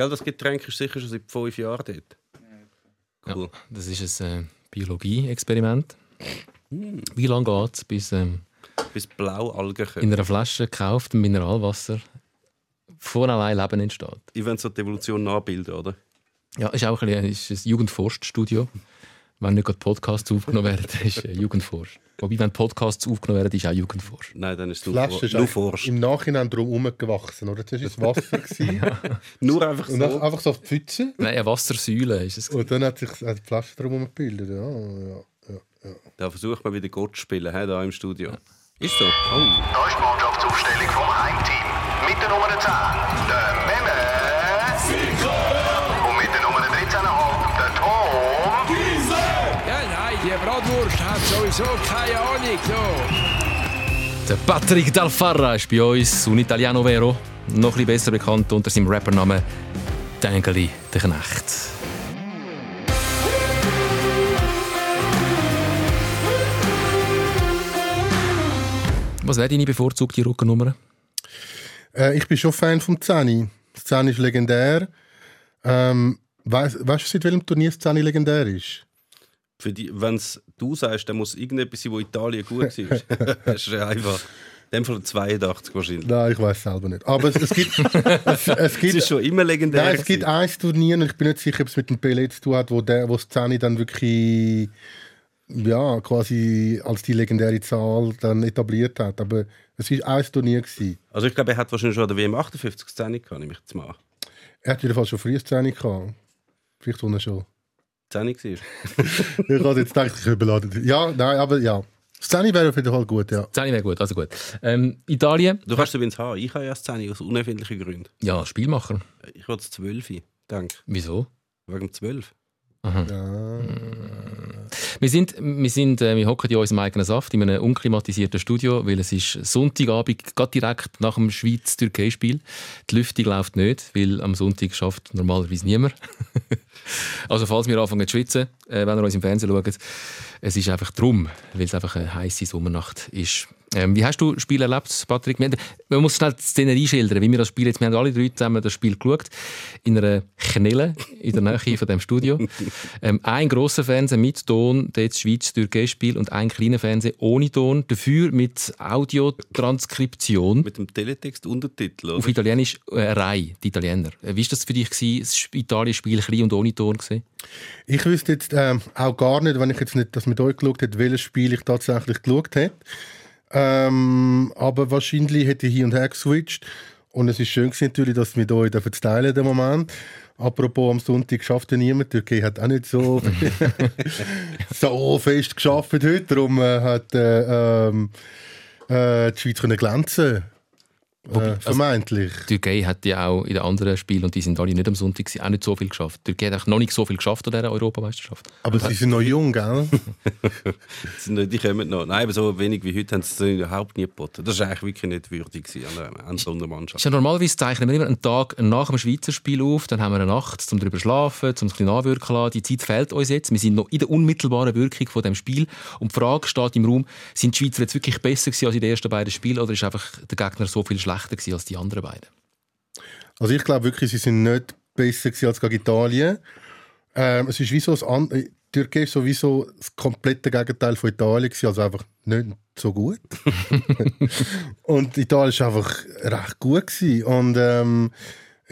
Gell, das Getränk ist sicher schon seit fünf Jahren dort. Cool. Ja, das ist ein äh, Biologie-Experiment. Hm. Wie lange geht es, bis, ähm, bis Blaualgen in einer Flasche gekauft Mineralwasser von allein Leben entsteht? Ich will so die Evolution nachbilden, oder? Ja, ist auch ein, ist ein Jugendforststudio. Wenn nicht gerade Podcasts aufgenommen werden, ist äh, Jugendforsch. Wobei, wenn Podcasts aufgenommen werden, ist auch Jugendforsch. Nein, dann ist es Forsch. Im Nachhinein drum herumgewachsen, oder? Das war das Wasser. ja. Nur einfach so? Und einfach so auf die Pfütze? Nein, eine Wassersäule ist es. Und dann hat sich die Flasche drum gebildet. Ja, ja, ja, ja. Da versucht man wieder Gott zu spielen, hier im Studio. Ja. Ist so. Oh. Da ist die Mannschaftsaufstellung vom Heimteam. Mit der Nummer 10, der Bratwurst hat sowieso keine Ahnung. So. Der Patrick Dalfarra ist bei uns, un Italiano vero, noch ein besser bekannt unter seinem Rappernamen Dengeli der Knecht. Was wäre deine bevorzugte Rückennummer? Äh, ich bin schon Fan vom Zani. Zani ist legendär. Ähm, weißt du, seit welchem Turnier Zani legendär ist? Wenn es du sagst, dann muss irgendetwas sein, wo Italien gut war. das ist einfach. In dem Fall 82 wahrscheinlich. Nein, ich weiß selber nicht. Aber es, es gibt. es, es, gibt ist schon immer legendär. Nein, es gibt ein Turnier, und ich bin nicht sicher, ob es mit dem Pelé zu tun hat, wo, der, wo Szene dann wirklich. Ja, quasi als die legendäre Zahl dann etabliert hat. Aber es war ein Turnier. Gewesen. Also, ich glaube, er hat wahrscheinlich schon an der WM 58 Szene gehabt, nehme ich jetzt mal. Er hat jedenfalls schon früher Szene gehabt. Vielleicht schon. 10 war. ich hatte jetzt gedacht, ich überladen. Ja, nein, aber ja. 10 wäre auf jeden Fall gut, ja. 10 wäre gut, also gut. Ähm, Italien. Du kannst übrigens haben. Ich habe ja 10 aus unerfindlichen Gründen. Ja, Spielmacher. Ich wollte 12, danke. Wieso? Wegen 12. Aha. Ja. Wir sind, wir sind, äh, wir hocken in unserem eigenen Saft in einem unklimatisierten Studio, weil es ist Sonntagabend, gerade direkt nach dem Schweiz-Türkei-Spiel. Die Lüftung läuft nicht, weil am Sonntag schafft normalerweise niemand. also falls wir anfangen zu schwitzen, äh, wenn ihr uns im Fernsehen schaut, es ist einfach drum, weil es einfach eine heiße Sommernacht ist. Ähm, wie hast du das Spiel erlebt, Patrick? Man muss schnell die Szenerie schildern, wie wir das Spiel jetzt, wir haben alle drei zusammen das Spiel geschaut, in einer Knelle in der Nähe von dem Studio. Ähm, ein grosser Fernseher mit Ton, das Schweiz-Türkei-Spiel und ein kleiner Fernseher ohne Ton, dafür mit Audiotranskription. Mit dem Teletext Untertitel, Auf Italienisch äh, Rai, die Italiener. Äh, wie war das für dich, gewesen, das Italien-Spiel klein und ohne Ton gewesen? Ich wüsste jetzt ähm, auch gar nicht, wenn ich jetzt nicht das mit euch geschaut hätte, welches Spiel ich tatsächlich geschaut hätte. Ähm, aber wahrscheinlich hätte ich hin und her geswitcht. Und es ist schön natürlich, dass wir euch dafür teilen den Moment. Apropos, am Sonntag schafft ja niemand. Die Türkei hat auch nicht so, so fest geschafft heute. Darum äh, hat äh, ähm, äh, die Schweiz können glänzen Wobei, äh, also, vermeintlich. Also, die Türkei hat ja auch in den anderen Spielen, und die sind alle nicht am Sonntag, auch nicht so viel geschafft. Die Türkei hat noch nicht so viel geschafft an dieser Europameisterschaft. Aber sie sind noch jung, gell? die kommen noch. Nein, aber so wenig wie heute haben sie überhaupt nie geboten. Das war eigentlich wirklich nicht würdig an, an so einer Mannschaft. Ja, normalerweise zeichnen wir immer einen Tag nach dem Schweizer Spiel auf, dann haben wir eine Nacht, um darüber zu schlafen, um es ein bisschen nachwirken lassen. Die Zeit fehlt uns jetzt. Wir sind noch in der unmittelbaren Wirkung von dem Spiel. Und die Frage steht im Raum, sind die Schweizer jetzt wirklich besser gewesen als in den ersten beiden Spielen oder ist einfach der Gegner so viel schlechter schlechter als die anderen beiden? Also ich glaube wirklich, sie sind nicht besser als gegen Italien. Ähm, es ist wie so ein äh, die Türkei ist sowieso das komplette Gegenteil von Italien also einfach nicht so gut. und Italien war einfach recht gut gewesen. und ähm,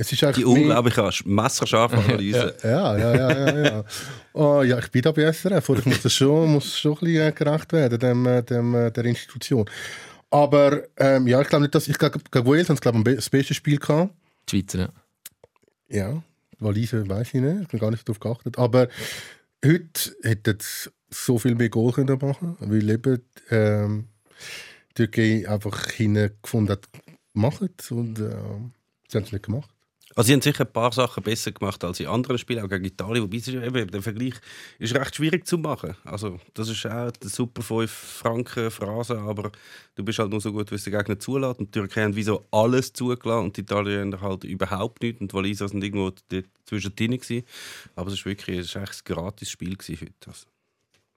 es ist die unglaubliche messerscharfe Analyse. ja, ja, ja, ja, ja. Oh, ja, ich bin da bei SRF, ich muss das schon, muss schon ein bisschen gerecht werden, dem, äh, dem, äh, der Institution. Aber ähm, ja, ich glaube nicht, dass ich gegen Wales haben sie glaube das beste Spiel gehabt. Die Schweizer, ja. Ja, Walise weiß ich nicht, ich habe gar nicht darauf geachtet. Aber heute hätte es so viel mehr Goal können machen, weil eben ähm, die Türkei einfach hingefunden hat, machen und äh, sie haben es nicht gemacht. Also sie haben sicher ein paar Sachen besser gemacht als in anderen Spielen, auch gegen Italien, wobei eben, der Vergleich ist recht schwierig zu machen. Also das ist auch eine super 5 Franken Phrase, aber du bist halt nur so gut, wie es der Gegner zulässt. Und die Türkei haben wieso alles zugelassen und die Italiener haben halt überhaupt nichts und Waliser sind irgendwo zwischendrin gewesen. Aber es ist wirklich es ist ein gratis Spiel heute. Also.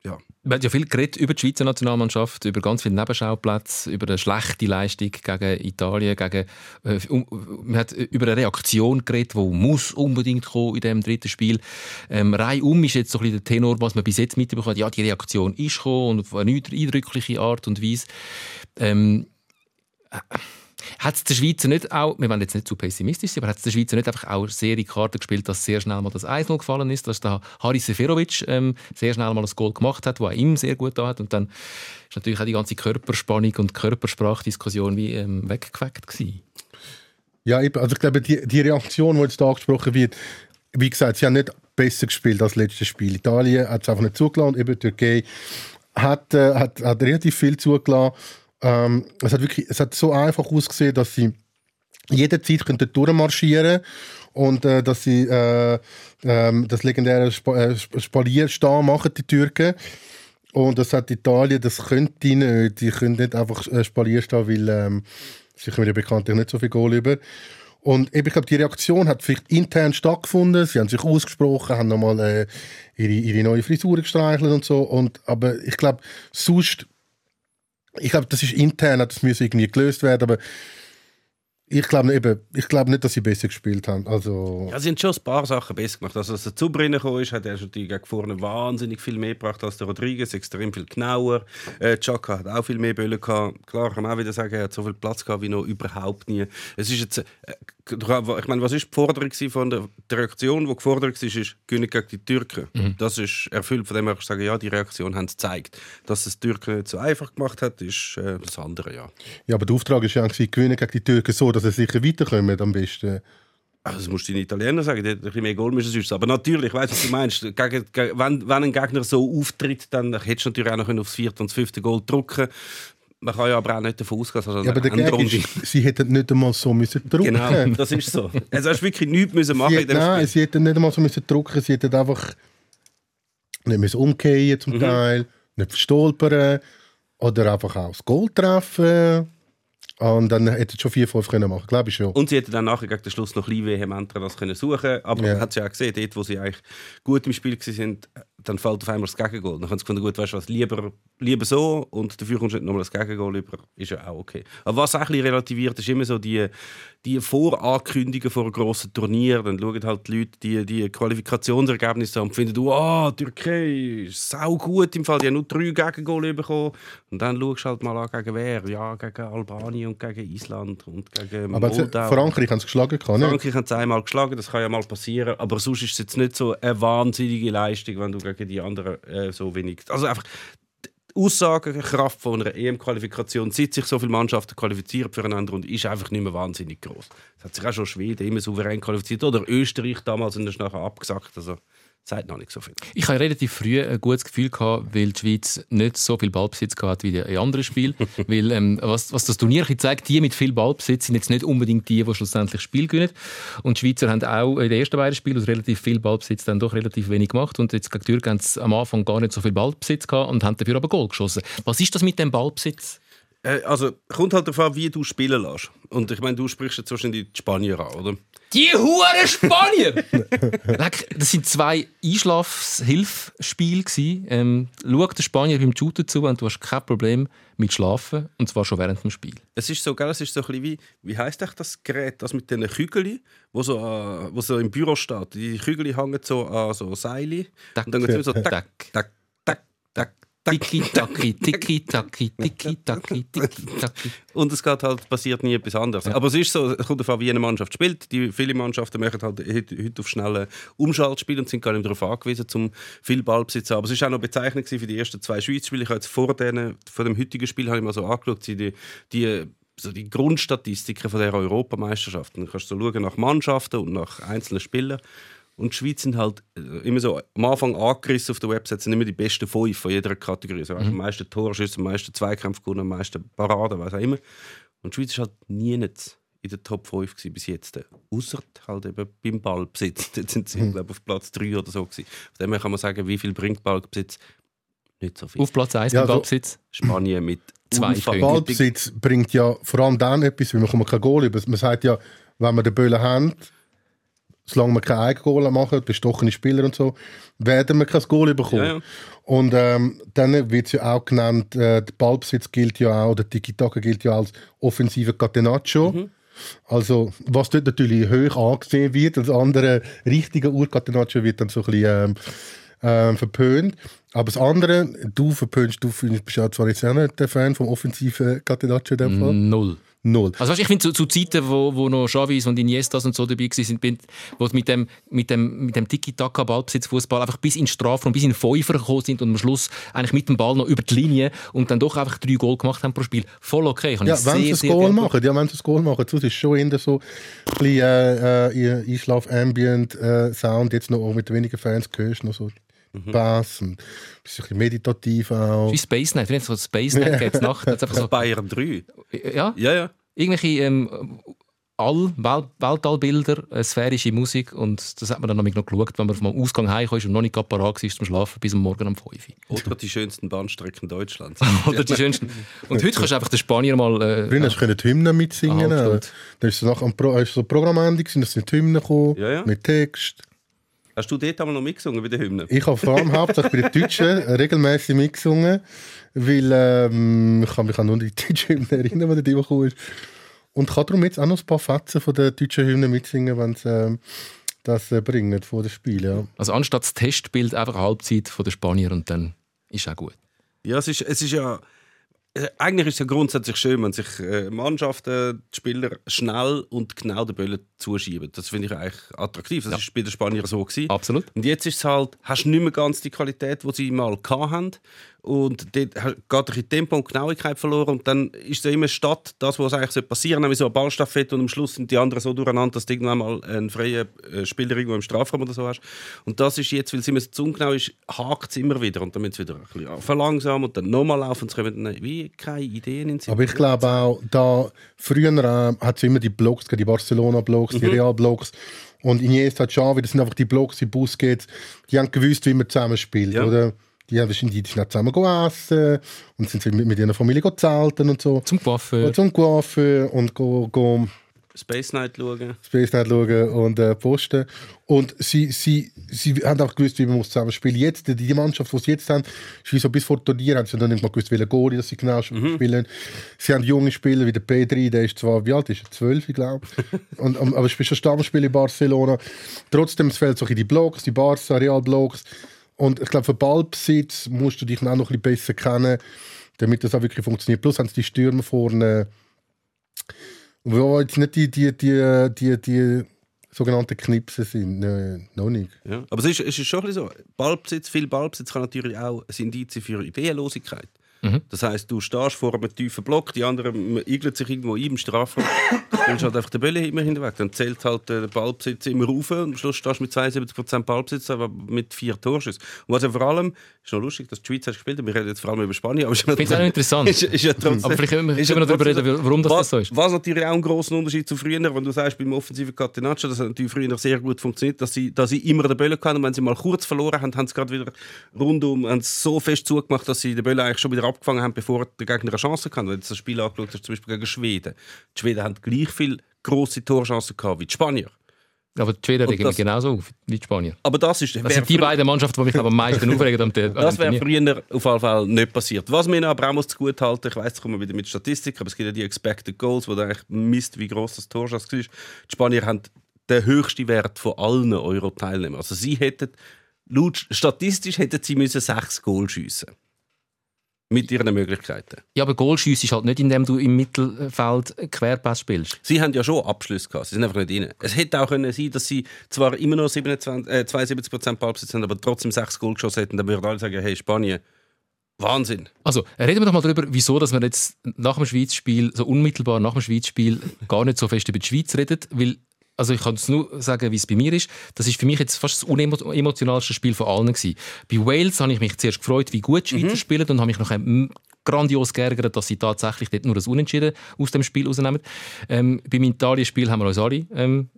Ja. Man hat ja viel geredet über die Schweizer Nationalmannschaft, über ganz viele Nebenschauplätze, über eine schlechte Leistung gegen Italien, gegen, äh, um, man hat über eine Reaktion geredet, die muss unbedingt kommen in diesem dritten Spiel. Ähm, reihum ist jetzt so ein bisschen der Tenor, was man bis jetzt mitbekommen hat. Ja, die Reaktion ist gekommen und auf eine eindrückliche Art und Weise. Ähm, hat es der Schweizer nicht auch, wir wollen jetzt nicht zu pessimistisch sein, aber hat es der Schweizer nicht einfach auch sehr in Karten gespielt, dass sehr schnell mal das 1 gefallen ist, dass der Haris Seferovic ähm, sehr schnell mal ein Goal gemacht hat, das ihm sehr gut da hat und dann ist natürlich auch die ganze Körperspannung und Körpersprachdiskussion wie ähm, weggeweckt gewesen. Ja, also ich glaube, die, die Reaktion, die jetzt angesprochen wird, wie gesagt, sie haben nicht besser gespielt als letztes Spiel. Italien hat es einfach nicht zugelassen, eben Türkei hat, äh, hat, hat relativ viel zugelassen. Ähm, es, hat wirklich, es hat so einfach ausgesehen, dass sie jederzeit könnten durchmarschieren und äh, dass sie äh, äh, das legendäre Sp äh, Spalierstehen machen, die Türken. Und das hat Italien, das können die nicht. Die können nicht einfach äh, Spalier stehen, weil ähm, sie kommen ja bekanntlich nicht so viel Goal über. Und eben, ich glaube, die Reaktion hat vielleicht intern stattgefunden. Sie haben sich ausgesprochen, haben nochmal äh, ihre, ihre neue Frisur gestreichelt und so. Und, aber ich glaube, sonst ich glaube, das ist intern, das muss irgendwie gelöst werden, aber ich glaube eben, ich glaube nicht, dass sie besser gespielt haben. Also Ja, sie haben schon ein paar Sachen besser gemacht. Also, als der Zubrennen gekommen ist, hat er natürlich gegen vorne wahnsinnig viel mehr gebracht als der Rodriguez, extrem viel genauer. Äh, Chaka hat auch viel mehr Böllen gehabt. Klar, kann man auch wieder sagen, er hat so viel Platz gehabt wie noch überhaupt nie. Es ist jetzt, äh, ich meine, was ist die Forderung von der, die Reaktion, die gefordert war, ist, gewinnen gegen die Türken. Das ist erfüllt, von dem her ich sagen, ja, die Reaktion haben es gezeigt. Dass es die Türken nicht so einfach gemacht hat, ist äh, das andere, ja. Ja, aber der Auftrag ist ja gewinnen gegen die Türken so, dass sie sicher weiterkommen am besten. Also, das musst du den Italienern sagen, die hätten ein bisschen mehr Goal müssen sonst. Aber natürlich, ich weiß, was du meinst. Gegen, gegen, wenn, wenn ein Gegner so auftritt, dann hättest du natürlich auch noch aufs vierte und das fünfte Goal drücken Man kann ja aber auch nicht davon ausgehen, dass Ja, aber der ist, sie hätten nicht einmal so müssen drucken. Genau, das ist so. Also hast du wirklich nichts müssen machen Sie, dem nein, Spiel. sie hätten nicht einmal so müssen drucken, sie hätten einfach nicht müssen umkehren Mhm. zum Teil, nicht verstolpern oder einfach auch das Goal treffen. Und dann hätten schon 4-5 können machen, glaube ich schon. Und sie hätten dann nachher gegen den Schluss noch ein bisschen vehementer das können suchen Aber Ja. man hat es ja auch gesehen, dort, wo sie eigentlich gut im Spiel waren, dann fällt auf einmal das Gegengol. Dann haben sie gefunden, gut, weißt du was, lieber, lieber so und dafür kommst du nicht nochmal das Gegengol über, ist ja auch okay. Aber was auch ein bisschen relativiert, ist immer so die, die Vorankündigungen vor einem grossen Turnier. Dann schauen halt die Leute die, die Qualifikationsergebnisse an und finden, oh, Türkei ist sau gut im Fall, die haben nur drei Gegengol bekommen. Und dann schaust du halt mal an, gegen wer? Ja, gegen Albanien und gegen Island und gegen Aber sie- Moldau. Frankreich haben sie geschlagen. Kann, nicht? Frankreich hat es einmal geschlagen, das kann ja mal passieren. Aber sonst ist es jetzt nicht so eine wahnsinnige Leistung, wenn du gegen die anderen äh, so wenig. Also einfach die Aussagekraft von einer EM-Qualifikation, seit sich so viele Mannschaften qualifizieren füreinander und ist einfach nicht mehr wahnsinnig groß. Es hat sich auch schon Schweden immer souverän qualifiziert oder Österreich damals und ist nachher abgesagt. Also sagt noch nicht so viel. Ich hatte relativ früh ein gutes Gefühl, gehabt, weil die Schweiz nicht so viel Ballbesitz gehabt wie in anderen Spielen. weil, ähm, was, was das Turnier zeigt, die mit viel Ballbesitz sind jetzt nicht unbedingt die, die schlussendlich das Spiel gewinnen. Und die Schweizer haben auch in den ersten beiden Spielen aus relativ viel Ballbesitz dann doch relativ wenig gemacht. Und jetzt gegen die Türken haben sie am Anfang gar nicht so viel Ballbesitz gehabt und haben dafür aber Goal geschossen. Was ist das mit dem Ballbesitz? Äh, also kommt halt darauf an, wie du spielen lässt. Und ich meine, du sprichst jetzt wahrscheinlich die Spanier an, oder? Die hure Spanier! Das sind zwei Einschlafshilfspiele. Ähm, schau den Spanier beim Shooten zu und du hast kein Problem mit Schlafen. Und zwar schon während dem Spiel. Es ist so, gell, es ist so ein bisschen wie, wie heisst echt das Gerät, das mit diesen Kügeln, wo so, äh, wo so im Büro steht. Die Kügel hängen so an so Seile. Und dann geht es so tack, tack. tack, tack, tack, tack. Tiki-Taki, Tiki-Taki, Tiki-Taki, Tiki-Taki. Und es geht halt, passiert nie etwas anderes. Aber es ist so, es kommt davon, wie eine Mannschaft spielt. Die, viele Mannschaften machen halt heute, heute auf schnelle Umschaltspiel und sind gar nicht darauf angewiesen, um viel Ballbesitz zu haben. Aber es war auch noch bezeichnend für die ersten zwei Schweiz-Spiele. Ich habe jetzt vor, denen, vor dem heutigen Spiel habe ich mal so angeschaut, die, die so die Grundstatistiken von der Europameisterschaft. Dann kannst du so schauen nach Mannschaften und nach einzelnen Spielern. Und die Schweiz sind halt äh, immer so am Anfang angerissen auf der Website, sind immer die besten fünf von jeder Kategorie. So, Am meisten Torschüsse, am meisten Zweikampf gewonnen, am meisten Paraden, was auch immer. Und die Schweiz war halt nie nicht in der Top 5 gewesen bis jetzt. Außer halt eben beim Ballbesitz. Dort sind sie, glaube auf Platz 3 oder so. Gewesen. Von dem her kann man sagen, wie viel bringt Ballbesitz? Nicht so viel. Auf Platz 1 Ja, beim so- Ballbesitz. Spanien mit Zwei unfassbar- Punkte. Ballbesitz bringt ja vor allem dann etwas, weil man kein Goal über. Man sagt ja, wenn wir den Böllen haben, solange wir kein Eigengoal machen, bestochene Spieler und so, werden wir kein Goal bekommen. Ja, ja. Und ähm, dann wird es ja auch genannt, äh, der Ballbesitz gilt ja auch, der Tiki-Taka gilt ja als offensive Catenaccio. Mhm. Also, was dort natürlich hoch angesehen wird, als andere richtige Ur-Catenaccio wird dann so ein bisschen ähm, ähm, verpönt. Aber das andere, du verpönst, du bist ja zwar jetzt auch nicht der Fan vom offensiven Catenaccio in dem Fall. Null. Null. Also weißt, ich finde, zu, zu Zeiten, wo, wo noch Xavis und Iniestas und so dabei waren, wo mit dem, mit dem, mit dem Tiki-Taka-Ballbesitz-Fußball einfach bis in den Strafraum, bis in den gekommen sind und am Schluss eigentlich mit dem Ball noch über die Linie und dann doch einfach drei Goal gemacht haben pro Spiel. Voll okay. Kann Ja, ich wenn sehr, sie das Goal machen, ja, wenn sie das Goal machen, sonst ist schon eher so ein bisschen äh, äh, Einschlaf Ambient äh, Sound, jetzt noch auch mit wenigen Fans hörst du noch so Bass und ein bisschen meditativ auch. Wie Space Night. Wenn es so Space Night geht, Nacht, hat's einfach so, Bayern 3. ja, Ja, ja. irgendwelche ähm, All, Welt, Weltallbilder, äh, sphärische Musik und das hat man dann nämlich noch geschaut, wenn man vom Ausgang heimkam ist und noch nicht parat war zum Schlafen bis am Morgen um 5 Uhr. Oder die schönsten Bahnstrecken Deutschlands. Oder die schönsten. Und heute kannst du einfach den Spanier mal... Äh, Früher hast du können die Hymnen mitsingen. Aber Dann ist es nach am Pro, ist so Programmende gewesen, dass sind die Hymnen gekommen, Ja, ja. mit Text. Hast du dort einmal noch mitgesungen bei den Hymnen? Ich habe vor allem hauptsächlich bei den Deutschen regelmäßig mitgesungen, weil ähm, ich kann mich auch nur an die deutsche Hymne erinnern, die da gekommen ist. Und kann darum jetzt auch noch ein paar Fetzen von der deutschen Hymne mitsingen, wenn sie ähm, das äh, bringen vor dem Spiel. Ja. Also anstatt das Testbild einfach eine Halbzeit von den Spanier und dann ist auch gut. Ja, es ist, es ist ja. Äh, Eigentlich ist es ja grundsätzlich schön, wenn sich äh, Mannschaften, die Spieler schnell und genau den Böllen zuschieben. Das finde ich eigentlich attraktiv. Das ist bei den Spaniern so gewesen. Absolut. Und jetzt ist es halt, hast du nicht mehr ganz die Qualität, die sie mal hatten. Und dort geht ein bisschen Tempo und Genauigkeit verloren. Und dann ist es immer statt das, was eigentlich passieren nämlich so eine Ballstaffette und am Schluss sind die anderen so durcheinander, dass du irgendwann mal einen freien äh, Spieler irgendwo im Strafraum oder so hast. Und das ist jetzt, weil es immer so zu ungenau ist, hakt es immer wieder. Und dann müssen sie wieder ein bisschen verlangsamen und dann nochmal laufen. Und es kommen dann wie keine Ideen in den Sinn. Aber ich glaube auch, da früher äh, hat es immer die Blogs, die Barcelona-Blogs, die Real-Blogs. Und Iniesta, Xavi, das sind einfach die Blogs, die Busquets, die haben gewusst, wie man zusammen spielt, Ja. oder? Die, haben, die sind auch zusammen gegessen und sind mit, mit ihrer Familie zelten und so. Zum Coiffeur. Und zum Coiffeur und go, go Space Night schauen. Space Night schauen und äh, posten. Und sie, sie, sie haben auch gewusst, wie man muss zusammen spielen Jetzt, die, die Mannschaft, die sie jetzt haben, ist wie so bis vor dem Turnier, haben sie noch nicht mal gewusst, welche Goalie dass sie genau spielen. Sie haben junge Spieler wie der P3, der ist zwar, wie alt ist er? 12, ich glaube. und, um, aber ist schon Stammspieler in Barcelona. Trotzdem, es fehlt so in die Blogs, die Barca, Real-Blogs. Und ich glaube, für Ballbesitz musst du dich auch noch ein bisschen besser kennen, damit das auch wirklich funktioniert. Plus haben sie die Stürmer vorne wo jetzt nicht die, die, die, die, die sogenannten Knipsen sind. Nein, noch nicht. Ja. Aber es ist, es ist schon ein bisschen so. Ballbesitz, viel Ballbesitz kann natürlich auch ein Indiz für Ideenlosigkeit. Das heisst, du stehst vor einem tiefen Block, die anderen igelt sich irgendwo ein im Strafraum, du spielst halt einfach den Bälle immer hinterweg. Dann zählt halt der Ballbesitz immer rauf und am Schluss stehst du mit 72% Ballbesitz, aber mit vier Torschüssen. Und was ja vor allem, ist noch lustig, dass die Schweiz hat gespielt, wir reden jetzt vor allem über Spanien, aber Ich finde es auch interessant. ist, ist ja trotzdem, Aber vielleicht können wir, können wir noch darüber reden, warum das, was, das so ist. Was natürlich auch ein grosser Unterschied zu früher, wenn du sagst, beim offensiven Catenaccio, das hat natürlich früher sehr gut funktioniert, dass sie, dass sie immer den Böllen hatten und wenn sie mal kurz verloren haben, haben sie gerade wieder rundum haben sie so fest zugemacht, dass sie den Böllen eigentlich schon wieder abgefangen haben, bevor der Gegner eine Chance hatte. Wenn du das Spiel angeschaut hast, zum Beispiel gegen Schweden. Die Schweden haben gleich viele grosse Torchancen gehabt wie die Spanier. Aber die Schweden regen das- genauso auf wie die Spanier. Aber das ist... Das sind die beiden Mannschaften, die mich aber am meisten aufregen. Am, Das wäre früher auf jeden Fall nicht passiert. Was mir aber auch muss zugute halten, ich weiss, jetzt kommen wir wieder mit Statistik, aber es gibt ja die Expected Goals, wo du eigentlich misst, wie groß das Torschuss war. Die Spanier haben den höchsten Wert von allen Euro-Teilnehmern. Also sie hätten, laut statistisch hätten sie müssen sechs Goal schiessen Mit ihren Möglichkeiten. Ja, aber Goalschuss ist halt nicht, indem du im Mittelfeld Querpass spielst. Sie haben ja schon Abschlüsse gehabt, sie sind einfach nicht rein. Es hätte auch können sein, dass sie zwar immer noch 27, äh, 72% Ballbesitz haben, aber trotzdem sechs Goal geschossen hätten, dann würden alle sagen, hey, Spanien, Wahnsinn. Also, reden wir doch mal darüber, wieso dass wir jetzt nach dem Schweizspiel, so unmittelbar nach dem Schweizspiel, gar nicht so fest über die Schweiz reden, weil also ich kann es nur sagen, wie es bei mir ist. Das ist für mich jetzt fast das unemotionalste Spiel von allen gewesen. Bei Wales habe ich mich zuerst gefreut, wie gut die Schweizer spielen und habe mich noch ähm, grandios geärgert, dass sie tatsächlich dort nur das Unentschieden aus dem Spiel rausnehmen. Ähm, beim Italien-Spiel haben wir uns alle ähm,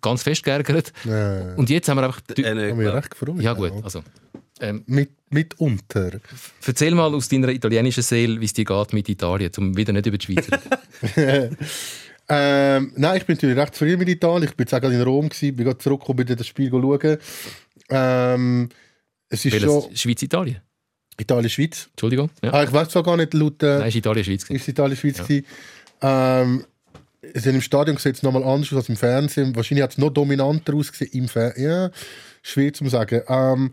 ganz fest geärgert. Äh, Und jetzt haben wir einfach... Äh, haben wir recht gefreut. ja gut, also... Ähm, Mit, mitunter. Erzähl mal aus deiner italienischen Seele, wie es dir geht mit Italien, um wieder nicht über die Schweiz zu reden. Ähm, nein, ich bin natürlich recht zufrieden mit Italien. Ich bin jetzt auch gerade in Rom, gewesen, bin gerade zurückgekommen, bin das Spiel schauen. Ähm, es ist Welches? schon Schweiz-Italien. Italien-Schweiz. Entschuldigung. Ja. Ah, ich weiß zwar gar nicht, laut... Äh, Nein, ist Italien-Schweiz. gewesen. ist Italien-Schweiz gewesen. Ähm, es hat im Stadion sieht es nochmal anders aus als im Fernsehen. Wahrscheinlich hat es noch dominanter ausgesehen im Fernsehen. Ja, schwer zu sagen. Ähm,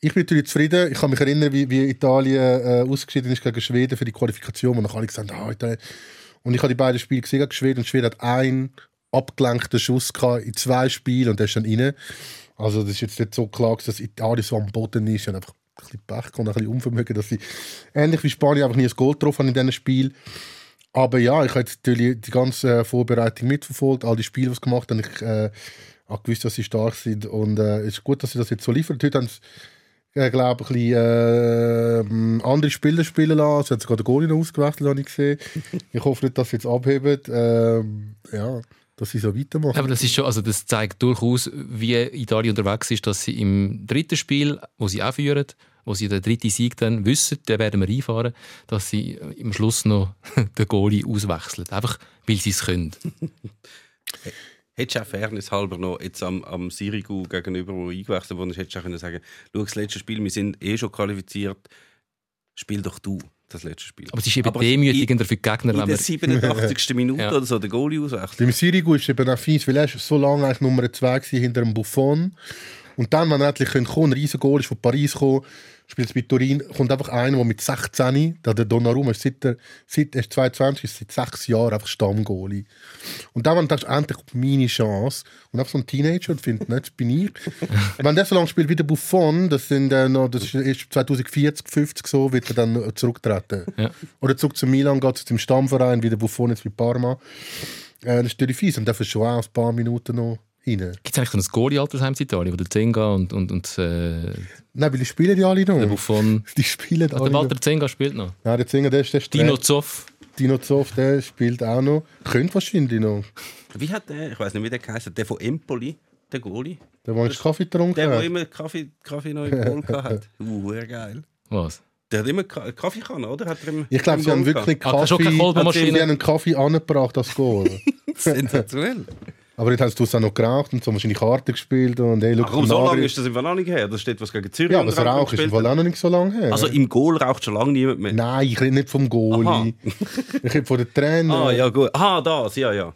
ich bin natürlich zufrieden. Ich kann mich erinnern, wie, wie Italien äh, ausgeschieden ist gegen Schweden für die Qualifikation. Und dann alle gesagt, ah, Italien. Und ich habe die beiden Spiele gesehen Schweden. Und Schweden hat einen abgelenkten Schuss gehabt in zwei Spielen und der ist dann rein. Also das ist jetzt nicht so klar, dass Italien so am Boden ist und einfach ein bisschen Pech kommt, ein bisschen Unvermögen, dass sie ähnlich wie Spanien einfach nie ein Goal getroffen haben in diesem Spiel. Aber ja, ich habe jetzt natürlich die ganze äh, Vorbereitung mitverfolgt, all die Spiele, die sie gemacht haben. Ich äh, habe gewusst, dass sie stark sind. Und äh, es ist gut, dass sie das jetzt so liefern. Heute haben sie, äh, glaube ich, ein bisschen, äh, andere Spieler spielen lassen. Sie haben sogar den Goalie noch ausgewechselt, habe ich gesehen. Ich hoffe nicht, dass sie jetzt abheben. Ähm, ja, dass sie so weitermachen. Aber das ist schon, also das zeigt durchaus, wie Italien unterwegs ist, dass sie im dritten Spiel, wo sie auch führen, wo sie den dritten Sieg dann wissen, den werden wir einfahren, dass sie im Schluss noch den Goalie auswechseln. Einfach, weil sie es können. Hättest du auch Fairness halber noch jetzt am, am Sirigu gegenüber, wo eingewechselt wurde, hättest du auch können sagen schau, das letzte Spiel, wir sind eh schon qualifiziert, spiel doch du das letzte Spiel. Aber es ist eben Aber demütigender für die Gegner, In der man 87. Minute Ja. oder so den Goalie auswechselt. Beim Sirigu ist es eben auch fies, weil er ist so lange eigentlich Nummer 2 gewesen hinter dem Buffon. Und dann, wenn er endlich kommen kann, ein riesen Goal ist von Paris gekommen, spielt es bei Turin, kommt einfach einer, der mit 16, der der Donnarumma ist, seit er, seit er ist 22 ist, seit sechs Jahren einfach Stammgoalie. Und dann, wenn du denkst, endlich meine Chance, und einfach so ein Teenager und findet, ne, das bin ich. wenn der so lange spielt wie der Buffon, das sind äh, noch, das ist erst 2040, 50 so, wird er dann zurücktreten. Ja. Oder zurück zu Milan, geht zum Stammverein, wie der Buffon jetzt wie Parma. Äh, das ist natürlich fies. Und dafür schon auch ein paar Minuten noch rein. Gibt es eigentlich so ein Goalie-Altersheim in Italien, wo der Zenga und, und, und äh, Nein, weil die spielen ja alle noch. der Buffon... Die spielen Ah, alle der noch. Walter Zenga spielt noch. Nein, der Zinger, der ist der ist Dino Zoff. Dino Zoff, der spielt auch noch. Könnte wahrscheinlich noch. Wie hat der, ich weiß nicht, wie der geheißen der von Empoli, der Goalie? Der, der Kaffee getrunken Der, der hat. immer Kaffee, Kaffee noch im gehabt hat. Uh, sehr geil. Was? Der hat immer Ka- Kaffee kann, oder? Hat er im, Ich glaube, sie haben wirklich Ah, schon keine Kaffee, Kolbenmaschine? sie haben einen Kaffee angebracht als Goal. Sensationell. Aber jetzt hast du es auch noch geraucht und so wahrscheinlich Karten gespielt. Und, hey, look, Warum so lange ist das im Fall noch nicht her? Das steht was gegen Zürich. Ja, aber das Rauchen ist im Fall auch noch nicht so lange her. Also im Goal raucht schon lange niemand mehr. Nein, ich rede nicht vom Goalie. ich rede von den Trainer. Ah, ja, gut. Ah, das, ja, ja.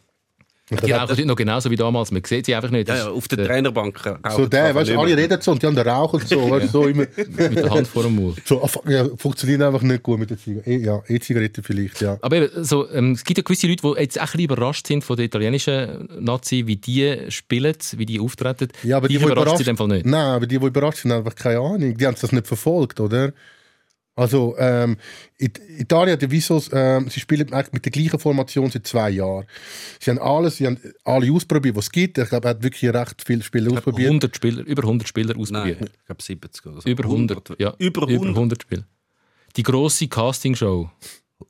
Die rauchen heute noch genauso wie damals. Man sieht sie einfach nicht. Ja, ja auf der der- Trainerbank So der, weißt du, alle reden so und die anderen rauchen so, weißt so immer. Mit der Hand vor dem Mund. So, ja, funktioniert einfach nicht gut mit der Zigarette. E ja, E-Zigarette vielleicht, ja. Aber eben, so, ähm, es gibt ja gewisse Leute, die jetzt auch ein überrascht sind von der italienischen Nazi, wie die spielen, wie die auftreten. Ja, aber die, die, die überrascht überrascht sie in dem Fall nicht. Nein, aber die, die überrascht sind, haben einfach keine Ahnung. Die haben das nicht verfolgt, oder? Also, ähm, It Italien hat ja wie so, ähm, sie spielen eigentlich mit der gleichen Formation seit zwei Jahren. Sie haben alles, sie haben alle ausprobiert, was es gibt. Ich glaube, er hat wirklich recht viele Spieler ausprobiert. 100 Spieler, über 100 Spieler Nein, ausprobiert. ich glaube 70 oder so. Über 100, ja. Über Über 100. 100 Spieler. Die grosse Castingshow,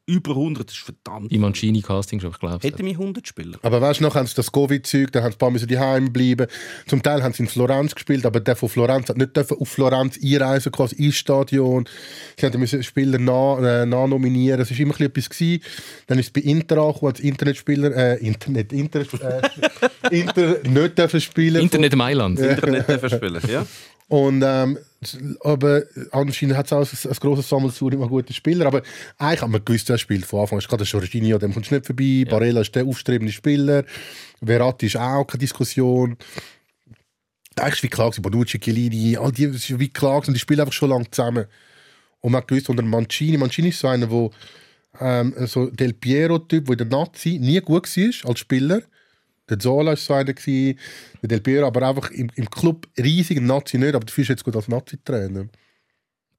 Über 100 ist verdammt. die Mancini Castingshow, ich glaube. Hätten wir 100 Spieler? Aber weißt du, noch haben sie das Covid-Zeug, da haben sie ein paar müssen daheim bleiben. Zum Teil haben sie in Florenz gespielt, aber der von Florenz hat nicht dürfen auf Florenz einreisen, quasi ins Stadion. Sie haben müssen Spieler nah, äh, nah nominieren. Es war immer etwas. Gewesen. Dann ist es bei Inter angekommen, als Internetspieler, äh, Internet, Inter, äh, Inter nicht dürfen spielen. Internet Mailand. Internet dürfen spielen, ja? Und, ähm, aber anscheinend hat es auch ein, ein grosses Sammelsurium an guten Spieler. Aber eigentlich hat man gewusst, wer spielt von Anfang an. Gerade Jorginho, dem kommst du nicht vorbei. Barella ist der aufstrebende Spieler. Verratti ist auch keine Diskussion. Eigentlich ist wie klar Bonucci, Chiellini, all die ist wie klar gewesen, die spielen einfach schon lange zusammen. Und man hat gewusst, unter Mancini, Mancini ist so einer, der ähm, so Del Piero-Typ, der in der Nazi nie gut war als Spieler. Der Zola war so einer, gewesen, der Del Piero, aber einfach im, im Club riesig, Nazi nicht, aber du fühlst jetzt gut als Nazi-Trainer.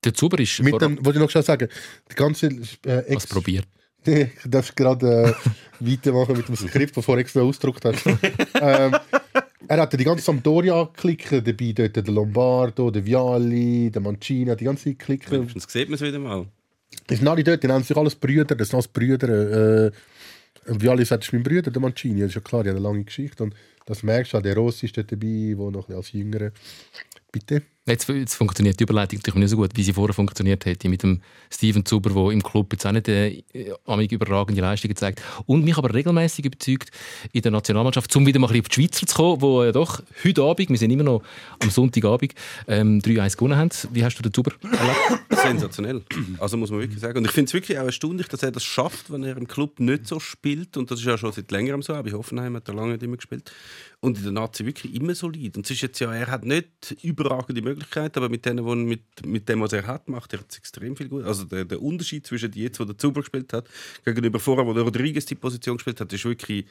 Der Zuber ist Mit dem, wollte ich noch schnell sagen, die ganze äh, was Ex probiert. Nee, ich darf gerade äh, weitermachen mit dem Skript, das vorher extra ausgedruckt hast. ähm, er hatte die ganze Sampdoria-Clique dabei, dort der Lombardo, der Vialli, der Mancini, die ganze Clique. Wenigstens sieht man es wieder mal. Das sind alle dort, die nennen sich alles Brüder, das sind alles Brüder. Äh, Vialli sagt, das ist mein Bruder, der Mancini, das ist ja klar, die haben eine lange Geschichte. Und das merkst du auch, der Rossi ist dabei, der noch als Jüngere. Bitte? Jetzt, jetzt funktioniert die Überleitung natürlich nicht so gut, wie sie vorher funktioniert hätte, mit dem Steven Zuber, der im Club jetzt auch nicht äh, überragende Leistungen zeigt. Und mich aber regelmäßig überzeugt in der Nationalmannschaft, um wieder mal ein bisschen auf die Schweizer zu kommen, wo ja doch heute Abend, wir sind immer noch am Sonntagabend, ähm, 3-1 gewonnen haben. Wie hast du den Zuber erlebt? Sensationell. Also muss man wirklich sagen. Und ich finde es wirklich auch erstaunlich, dass er das schafft, wenn er im Club nicht so spielt. Und das ist ja schon seit längerem so. Aber in Hoffenheim hat er lange nicht immer gespielt. Und in der Nazi wirklich immer solid. Und es ist jetzt ja, er hat nicht überragende Möglichkeiten, aber mit, denen, wo, mit, mit dem, was er hat, macht er extrem viel gut. Also der, der Unterschied zwischen jetzt, wo der Zuber gespielt hat, gegenüber vorher, wo der Rodriguez die Position gespielt hat, ist wirklich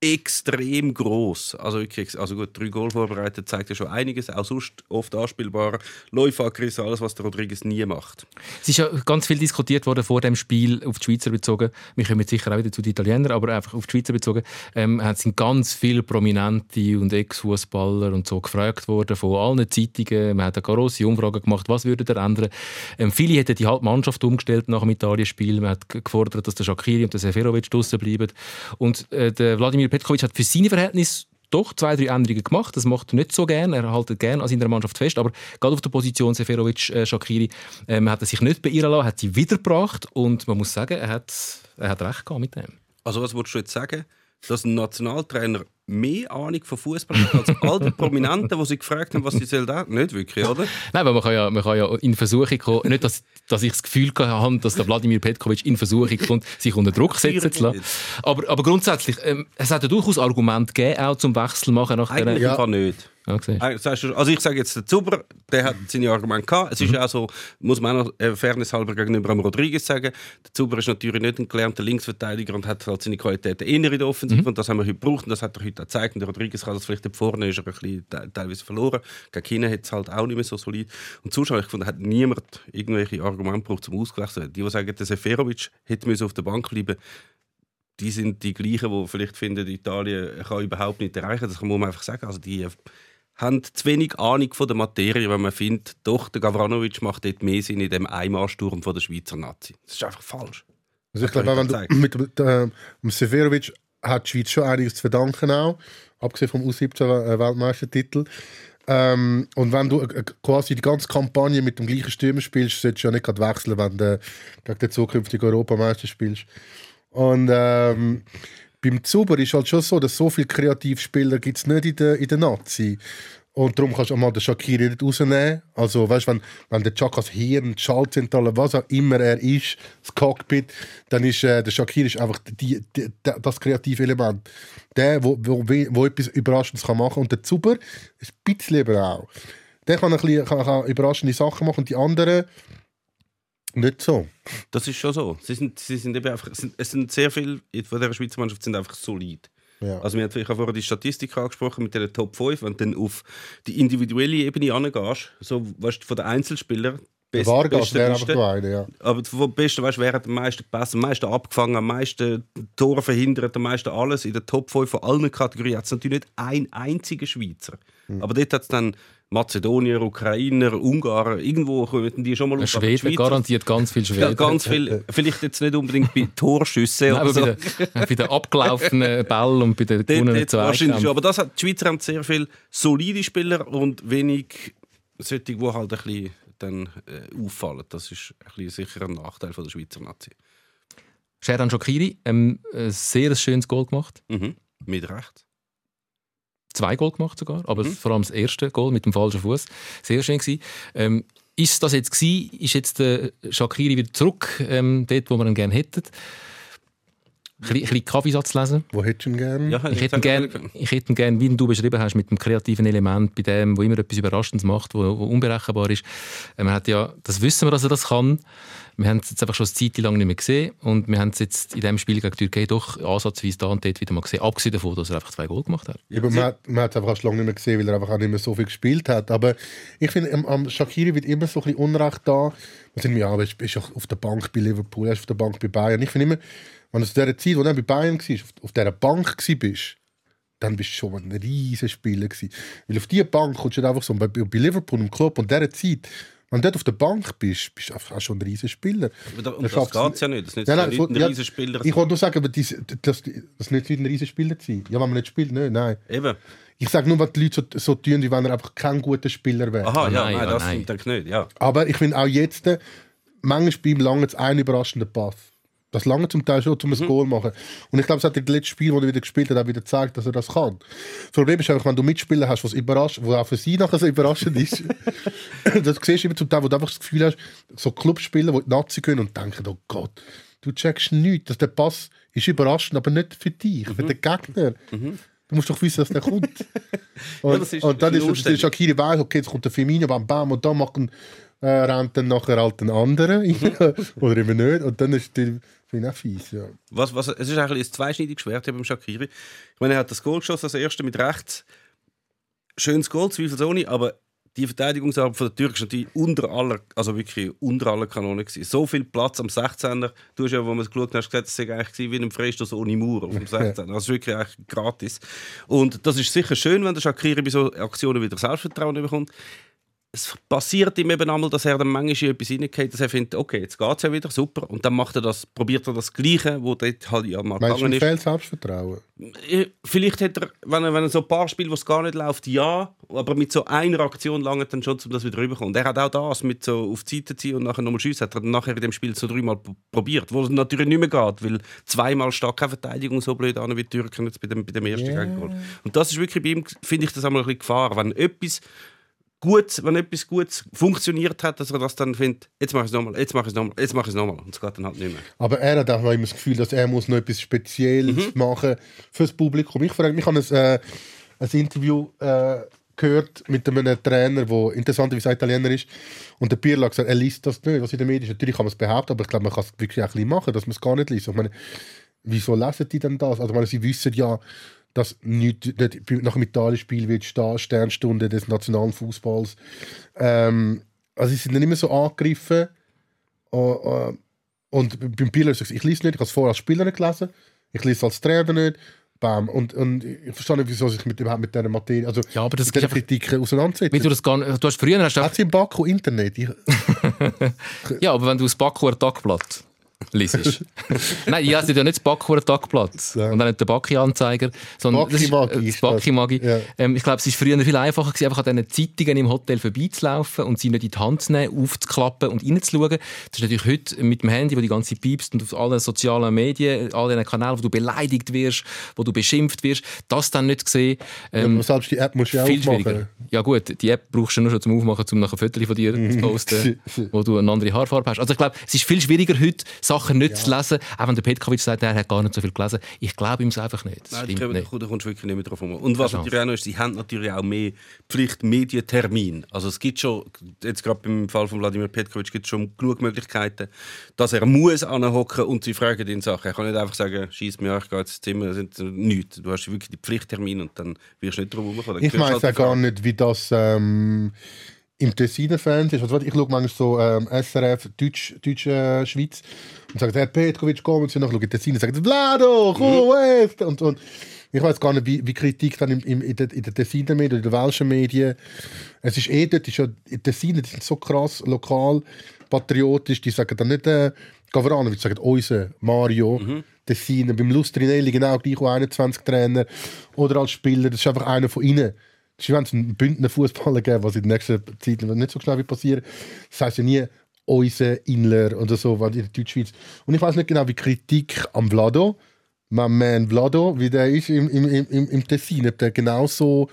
extrem groß. Also wirklich, also gut, drei Goal vorbereitet zeigt ja schon einiges, auch sonst oft anspielbar. Läufergriss, alles, was der Rodriguez nie macht. Es ist ja ganz viel diskutiert worden vor dem Spiel auf die Schweizer bezogen. Wir kommen jetzt sicher auch wieder zu den Italienern, aber einfach auf die Schweizer bezogen. Ähm, sind ganz viele Prominente und Ex-Fußballer und so gefragt worden von allen Zeitungen. Man hat eine grosse Umfrage gemacht, was würde er ändern. Ähm, viele hätten die Halbmannschaft umgestellt nach dem Italien-Spiel. Man hat gefordert, dass der Shakiri und der Seferovic draussen bleiben. Und äh, der Wladimir Petkovic hat für seine Verhältnisse doch zwei, drei Änderungen gemacht. Das macht er nicht so gern. Er hält gerne an seiner Mannschaft fest. Aber gerade auf der Position Seferovic, äh, Shakiri, ähm, hat er sich nicht beirren lassen, hat sie wiedergebracht. Und man muss sagen, er hat, er hat recht gehabt mit dem. Also was würdest du jetzt sagen, dass ein Nationaltrainer mehr Ahnung von Fußball hat als all die Prominenten, die sie gefragt haben, was sie sollen? Nicht wirklich, oder? Nein, weil man kann ja, man kann ja in Versuchung kommen, nicht, dass, dass ich das Gefühl habe, dass der Wladimir Petkovic in Versuchung kommt, sich unter Druck setzen zu lassen. Aber, aber grundsätzlich, ähm, es hat ja durchaus Argumente gegeben, auch zum Wechsel machen nach Eigentlich dieser... ja. nicht. Okay. Also ich sage jetzt, der Zuber, der hat seine Argumente gehabt. Es ist auch so, muss man auch noch äh, fairnesshalber gegenüber dem Rodriguez sagen, der Zuber ist natürlich nicht ein gelernter Linksverteidiger und hat halt seine Qualitäten inner in der Offensive und das haben wir heute gebraucht und das hat er heute auch gezeigt. Und der Rodriguez kann das vielleicht dort vorne, ist er ein bisschen teilweise verloren. Gegen China hat es halt auch nicht mehr so solid. Und habe ich gefunden, hat niemand irgendwelche Argumente gebraucht, zum ausgewechseln. Die, die sagen, der Seferovic hätte auf der Bank bleiben die sind die gleichen, die vielleicht finden, Italien kann überhaupt nicht erreichen. Das muss man einfach sagen. Also die haben zu wenig Ahnung von der Materie, wenn man findet, doch, der Gavranovic macht dort mehr Sinn in dem Einmarsturm von der Schweizer Nazi. Das ist einfach falsch. Also ich glaube, wenn du mit, mit äh, Severovic hat die Schweiz schon einiges zu verdanken auch, abgesehen vom U17-Weltmeistertitel. Ähm, und wenn du äh, quasi die ganze Kampagne mit dem gleichen Stürmer spielst, solltest du ja nicht gerade wechseln, wenn du gegen den zukünftigen Europameister spielst. Und ähm, beim Zuber ist halt schon so, dass so viele Kreativspieler gibt es nicht in der, in der Nazi. Und darum kannst du auch mal den Shakiri nicht rausnehmen. Also, weißt, wenn, wenn der Chakas Hirn, die Schaltzentrale, was auch immer er ist, das Cockpit, dann ist äh, der Shakiri ist einfach die, die, das kreative Element. Der, wo, wo, wo etwas Überraschendes kann machen kann. Und der Zuber ist ein bisschen lieber auch. Der kann, ein bisschen, kann, kann überraschende Sachen machen und die anderen nicht so. Das ist schon so. Sie sind, sie sind eben einfach, es sind sehr viele von der Schweizer Mannschaft sind einfach solid. Ja. Also wir haben ich habe vorher die Statistik angesprochen mit den Top 5, wenn du dann auf die individuelle Ebene angehst, so weißt, von den Einzelspielern, Best, Vargas wäre einfach nur eine, ja. Aber vom Besten, weißt du, wer hat am meisten gepasst, am meisten abgefangen, am meisten Tore verhindert, am meisten alles. In der Top 5 von allen Kategorien hat es natürlich nicht einen einzigen Schweizer. Mhm. Aber dort hat es dann Mazedonier, Ukrainer, Ungarn, irgendwo kommen die schon mal auf. Schweden garantiert ganz viel Schweden. Ja, ganz viel. Vielleicht jetzt nicht unbedingt bei Torschüssen Nein, oder so. Bei den, bei den abgelaufenen Bällen und bei den gewonnenen Wahrscheinlich schon. Aber das hat, die Schweizer haben sehr viele solide Spieler und wenig solche, die halt ein bisschen dann, äh, auffallen. Das ist ein bisschen sicher ein Nachteil von der Schweizer Nazi. Sheran Shakiri, ähm, ein sehr schönes Goal gemacht. Mhm. Mit Recht zwei Goal gemacht sogar, aber mhm. vor allem das erste Goal mit dem falschen Fuß sehr schön gewesen. Ähm, ist das jetzt gewesen? Ist jetzt der Shakiri wieder zurück, ähm, dort, wo wir ihn gerne hätten? Ein bisschen Kaffeesatz lesen. Wo hättest du ihn gerne? Ja, ich, hätte ihn gerne, ich hätte ihn gerne, wie du beschrieben hast, mit dem kreativen Element, bei dem, wo immer etwas Überraschendes macht, wo, wo unberechenbar ist. Man ähm, hat ja, das wissen wir, dass er das kann. Wir haben es jetzt einfach schon eine Zeit lang nicht mehr gesehen und wir haben es jetzt in diesem Spiel gegen die Türkei doch ansatzweise da und dort wieder mal gesehen, abgesehen davon, dass er einfach zwei Goal gemacht hat. Ja, aber man, man hat es einfach schon lange nicht mehr gesehen, weil er einfach auch nicht mehr so viel gespielt hat. Aber ich finde, am, am Shakiri wird immer so ein bisschen Unrecht da. Man sagt, ja, aber ist, ist auf der Bank bei Liverpool, er ist auf der Bank bei Bayern. Ich finde immer, wenn du zu dieser Zeit, wo du bei Bayern warst, auf, auf dieser Bank warst, dann bist du schon ein riesiger Spieler gewesen. Weil auf diese Bank kommst du einfach so, bei, bei Liverpool im Club und dieser Zeit Wenn du dort auf der Bank bist, bist du auch schon ein riesen Spieler. Und da- das geht ja nicht. Das nützt Nein, ja nein, nicht, ein ja, Riesenspieler Ich wollte nur sagen, aber dies, das, das nicht ein Riesenspieler zu sein. Ja, wenn man nicht spielt, nicht, nein. Eben. Ich sage nur, wenn die Leute so, so tun, wie wenn er einfach kein guter Spieler wäre. Aha, Ah, ja, nein, nein, das nein. denke ich nicht. Ja. Aber ich finde auch jetzt, äh, manchmal beim lange ein überraschender Pass. Das lange zum Teil schon, um ein Goal zu machen. Und ich glaube, es hat im letzten Spiel, wo er wieder gespielt hat, auch wieder gezeigt, dass er das kann. Das Problem ist einfach, wenn du Mitspieler hast, was überrascht, wo auch für sie nachher so überraschend ist. das siehst du immer zum Teil, wo du einfach das Gefühl hast, so Clubspieler, die in die Nazi gehen und denken, oh Gott, du checkst nichts, dass der Pass ist überraschend, aber nicht für dich, für den Gegner. Du musst doch wissen, dass der kommt. Und, das ist- und dann ist ist, ist. Shakiri weiß, okay, jetzt kommt der Firmino, bam, bam, und dann macht ein, äh, rennt dann nachher halt ein anderer rein, oder eben nicht. Und dann ist die, finde ich auch fies, ja. Was, was, es ist eigentlich ein zweischneidiges Schwert beim Shakiri. Ich meine, er hat das Goal geschossen, das erste mit rechts. Schönes Goal, zweifelsohne, aber die Verteidigungsarbeit von der Türkei natürlich unter aller, also wirklich unter aller Kanone gewesen. So viel Platz am 16er. Du hast ja, wo man es geschaut hast, gesagt, es sei eigentlich wie ein Freistoß ohne Mauer auf dem 16er. Also wirklich eigentlich gratis. Und das ist sicher schön, wenn der Shakiri bei so Aktionen wieder Selbstvertrauen bekommt. Es passiert ihm eben einmal, dass er dann manchmal etwas reingeht, dass er findet, okay, jetzt geht es ja wieder, super. Und dann macht er das, probiert er das Gleiche, wo dort halt ja mal Meinst gegangen ist. fehlt Selbstvertrauen? Vielleicht hat er, wenn er, wenn er so ein paar Spiele, wo es gar nicht läuft, ja, aber mit so einer Aktion lange dann schon, um das wieder rüberzukommen. Und er hat auch das mit so auf die Seite ziehen und nachher nochmal schiessen, hat er dann nachher in dem Spiel so dreimal probiert, wo es natürlich nicht mehr geht, weil zweimal stark keine Verteidigung so blöd an wie die Türken jetzt bei dem, bei dem ersten Ja. Gegengoal. Und das ist wirklich bei ihm, finde ich das einmal ein bisschen Gefahr, wenn etwas gut, wenn etwas gut funktioniert hat, dass er das dann findet, jetzt mache ich es nochmal, jetzt mache ich es nochmal, jetzt mache ich es nochmal. Und es geht dann halt nicht mehr. Aber er hat auch immer das Gefühl, dass er muss noch etwas Spezielles machen fürs Publikum. Ich frage mich, ich habe ein, äh, ein Interview äh, gehört mit einem Trainer, der interessanterweise Italiener ist. Und der Pirlo hat gesagt, er liest das nicht, was in den Medien ist. Natürlich kann man es behaupten, aber ich glaube, man kann es wirklich auch ein bisschen machen, dass man es gar nicht liest. Ich meine, wieso lesen die denn das? Also, meine, sie wissen ja, dass nicht, dort nach dem Italien-Spiel wird stehen, Sternstunde des nationalen Fußballs. Ähm, also, sie sind dann immer so angegriffen. Oh, und beim Pirlo ist es, ich lese nicht, ich habe es vorher als Spieler nicht gelesen, ich lese es als Trainer nicht. Bam. Und, und ich verstehe nicht, wieso sich mit, überhaupt mit dieser Materie, also Ja, aber das mit dieser Kritik auseinandersetzt. Du das gar nicht, du hast früher hast du Hat sie im Baku Internet? Ich, Ja, aber wenn du das Bakuer Tagblatt liest. Nein, ich lese ja nicht das Bakuer Tagblatt Ja. und dann nicht den Baki-Anzeiger, sondern äh, das das. Baki-Magi. Ja. Ähm, ich glaube, es war früher viel einfacher, gewesen, einfach an diesen Zeitungen im Hotel vorbeizulaufen und sie nicht in die Hand zu nehmen, aufzuklappen und reinzuschauen. Das ist natürlich heute mit dem Handy, wo die ganze piepst und auf allen sozialen Medien, all den Kanälen, wo du beleidigt wirst, wo du beschimpft wirst, das dann nicht gesehen. Ähm, aber selbst die App musst du ja viel aufmachen. schwieriger. Ja gut, die App brauchst du nur schon zum Aufmachen, um nachher ein Foto von dir zu posten, wo du eine andere Haarfarbe hast. Also ich glaube, es ist viel schwieriger heute, Sachen nicht zu lesen, auch wenn der Petkovic sagt, er hat gar nicht so viel gelesen. Ich glaube ihm es einfach nicht. Das Nein, stimmt da, nicht. da kommst du wirklich nicht mehr drauf um. Und was natürlich auch noch ist, sie haben natürlich auch mehr Pflichtmedientermin. Also es gibt schon, jetzt gerade beim Fall von Wladimir Petkovic gibt es schon genug Möglichkeiten, dass er muss anhocken und sie fragen ihn Sachen. Er kann nicht einfach sagen, schieß mir, ich gehe jetzt ins Zimmer, das sind nichts. Du hast wirklich die Pflichttermine und dann wirst du nicht drum herumkommen. Ich weiß auch gar nicht, wie das ähm, im Tessiner Fernsehen ist. Also, ich schaue manchmal so ähm, SRF Deutsch, Deutsch äh, Schweiz und sage, Herr Petkovic, komm, und sie nachher schaue ich Tessiner und sagen, Vlado, komm, mhm. und, und ich weiß gar nicht, wie, wie Kritik dann im, im, in den in den Tessiner Medien oder in den welschen Medien. Es ist eh dort, ist ja, die Tessiner die sind so krass lokal, patriotisch, die sagen dann nicht äh, Gavranovic, die sagen unser Mario, Tessiner, beim Lustrinelli genau gleich, auch 21 Trainer oder als Spieler, das ist einfach einer von ihnen. Es wird einen Bündner Fußballer geben, was in der nächsten Zeit nicht so schnell wird passieren. Das heißt ja nie unser Inler oder so, in der Deutschschweiz. Und ich weiß nicht genau, wie Kritik am Vlado, mein Man Vlado, wie der ist im, im, im, im Tessin, ob der genauso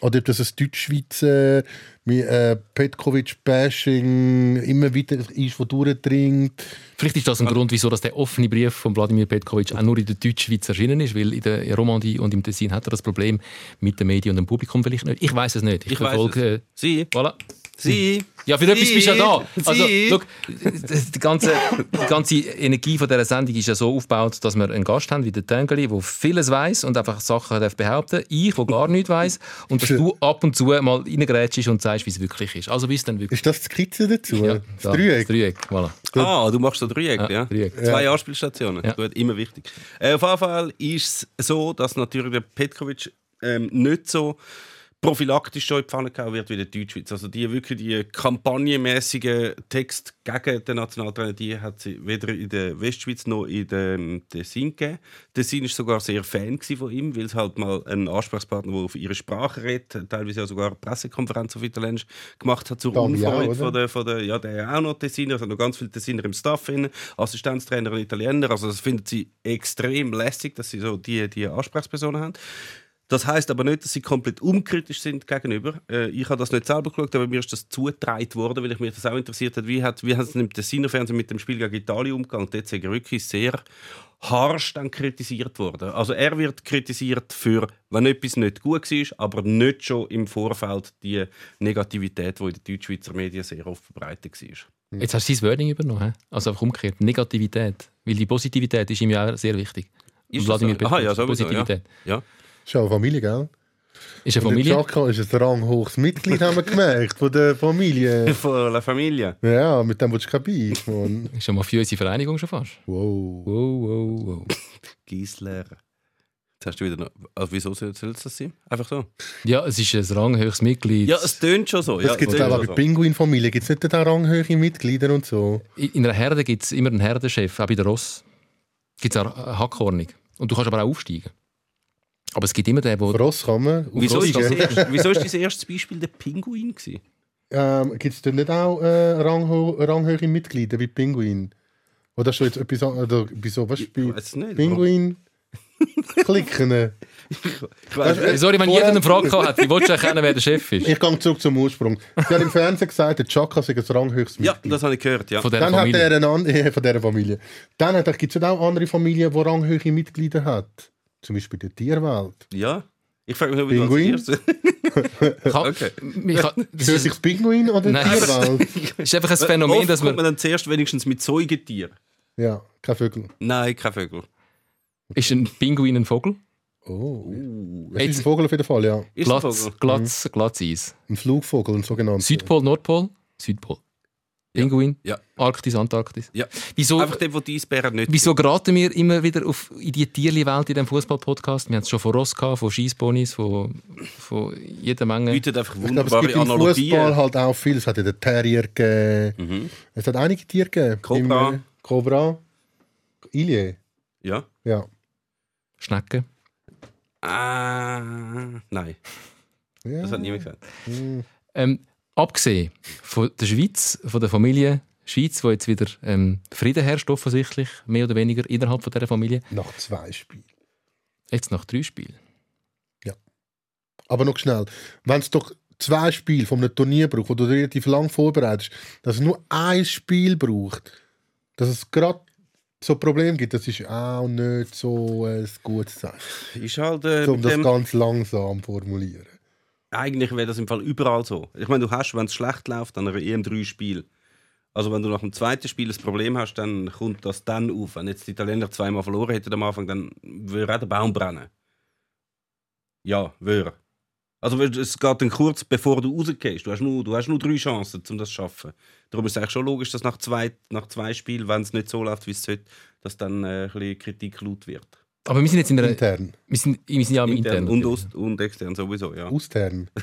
oder ob das ein Deutschschweizer mit äh, Petkovic-Bashing immer wieder ist, wo durchdringt. Vielleicht ist das ein Grund, wieso dass der offene Brief von Wladimir Petkovic auch nur in der Deutschschweiz erschienen ist, weil in der Romandie und im Tessin hat er das Problem mit den Medien und dem Publikum vielleicht nicht. Ich weiß es nicht. Ich, Ich verfolge. es. Sie, Voilà. Sie. Ja, für etwas bist du ja da. Also, schau, die ganze, die ganze Energie von dieser Sendung ist ja so aufgebaut, dass wir einen Gast haben wie der Tengeli, der vieles weiß und einfach Sachen darf behaupten Ich, der gar nichts weiß Und dass du ab und zu mal reingrätschst und sagst, wie es wirklich ist. Also, wie es dann wirklich Ist das die Skizze dazu? Ja, das da, Dreieck? Das Dreieck, voilà. Ah, du machst so Dreieck, Ja, ja? Dreieck. Zwei Anspielstationen. Ja. Gut, immer wichtig. Äh, auf jeden Fall ist es so, dass natürlich der Petkovic ähm, nicht so prophylaktisch schon in die Pfanne gehauen wird wie der Deutschschweiz. Also die wirklich die kampagnenmäßigen Text gegen den Nationaltrainer, die hat sie weder in der Westschweiz noch in dem Tessin gegeben. Tessin ist sogar sehr Fan von ihm, weil es halt mal einen Ansprechpartner, der auf ihre Sprache redet, teilweise ja sogar eine Pressekonferenz auf Italienisch gemacht hat zur auch, Unfreude von der, von der, ja, der auch noch Tessiner, also noch ganz viele Tessiner im Staff, drin, Assistenztrainer und Italiener. Also das findet sie extrem lässig, dass sie so die, die Ansprechpersonen haben. Das heißt aber nicht, dass sie komplett unkritisch sind gegenüber. Äh, ich habe das nicht selber geschaut, aber mir ist das zugetragen worden, weil ich mich das auch interessiert hat. Wie hat, wie hat es im Tessiner Fernsehen mit dem Spiel gegen Italien umgegangen? Dort ist er wirklich sehr harsch dann kritisiert worden. Also er wird kritisiert für, wenn etwas nicht gut war, aber nicht schon im Vorfeld die Negativität, die in den Deutschschweizer Medien sehr oft verbreitet war. Jetzt hast du sein Wording übernommen. Also einfach umgekehrt. Negativität. Weil die Positivität ist ihm ja sehr wichtig. Ist Und Wladimir das so? Aha, ja, sowieso, Positivität. Ja. Ist ja eine Familie, gell? Ist eine der Familie. Chaka ist ein ranghohes Mitglied, haben wir gemerkt, von der Familie. Von La Familie. Ja, mit dem willst du kein Beef, Mann. Ist eine mafiöse Vereinigung schon fast. Wow. Wow, wow, wow. Giesler. Jetzt hast du wieder noch. Also wieso soll es das sein? Einfach so. Ja, es ist ein ranghöchstes Mitglied. Ja, es tönt schon so. Ja, Das gibt es auch bei so. Pinguin-Familie. Gibt es nicht da ranghöhe Mitglieder und so? In einer Herde gibt es immer einen Herdenchef, auch bei der Ross. Gibt es auch Hackhornig. Und du kannst aber auch aufsteigen. Aber es gibt immer den, der... Ross kann man Wieso ist, das erste, wieso ist dein erstes Beispiel der Pinguin? Gewesen? Ähm, Gibt es denn nicht auch äh, rangho ranghöhe Mitglieder bei Pinguin? Oder schon jetzt etwas an- oder wieso, was Ich bei weiß es nicht. Pinguin klicken? Weiss, Sorry, wenn jeder eine Frage gehabt hat, wie willst du erkennen, wer der Chef ist? Ich gehe zurück zum Ursprung. Sie hat im Fernsehen gesagt, der Chaka sei ein ranghöchstes ja, Mitglied. das habe ich gehört. Ja. Von dieser Dann hat Familie. er eine andere von dieser Familie. Dann gibt es auch andere Familien, die ranghöhe Mitglieder hat. Zum Beispiel die Tierwelt. ja. Ich frage mich, ob Pinguin? Okay. ich das Hört ist, sich das Pinguin oder Nein. Tierwelt? ist einfach ein Phänomen, Oft dass kommt man man... dann zuerst wenigstens mit Säugetieren. Ja, kein Vögel. Nein, kein Vögel. Ist ein Pinguin ein Vogel? Oh. Uh, Es ist ein Vogel auf jeden Fall, ja. ist ein Glatz, Vogel. Glatz, Glatzeis. Ein Flugvogel, ein sogenannter. Südpol, Nordpol? Südpol. Pinguin? Ja. Arktis, Antarktis? Ja. Wieso, Einfach der, der die Eisbären nicht. wieso geraten wir immer wieder auf, in die Tierli-Welt in diesem Fußball-Podcast? Wir haben es schon von Ross gehabt, von Scheissbonis, von, von jeder Menge. bietet einfach Ich glaube, es wunderbare gibt im Analogien. Fußball halt auch viel. Es hat ja den Terrier gegeben. Mhm. Es hat einige Tiere gegeben. Cobra. Im, äh, Cobra. Ilie. Ja. Ja. Schnecken. Ah, nein, ja. das hat niemand gesagt. Ähm, abgesehen von der Schweiz, von der Familie Schweiz, wo jetzt wieder ähm, Frieden herrscht, offensichtlich, mehr oder weniger innerhalb von dieser Familie, Nach zwei Spielen. jetzt nach drei Spielen. Aber noch schnell. Wenn es doch zwei Spiele von einem Turnier braucht, wo du relativ lang vorbereitest, dass es nur ein Spiel braucht, dass es gerade so ein Problem gibt, das ist auch nicht so ein gutes Zeichen. Ist halt, äh, So, um das dem, ganz langsam formulieren. Eigentlich wäre das im Fall überall so. Ich meine, du hast, wenn es schlecht läuft, dann einer EM drei Spiele. Also wenn du nach dem zweiten Spiel ein Problem hast, dann kommt das dann auf. Wenn jetzt die Italiener zweimal verloren hätten am Anfang, dann würde auch der Baum brennen. Ja, würde. Also es geht dann kurz bevor du rausgehst. Du hast nur, du hast nur drei Chancen, um das zu schaffen. Darum ist es eigentlich schon logisch, dass nach zwei, nach zwei Spielen, wenn es nicht so läuft, wie es sollte, dass dann äh, ein bisschen Kritik laut wird. Aber wir sind jetzt in einer... Intern. Wir sind, wir sind ja am Intern Intern. und. Ost und extern sowieso, ja. Austern.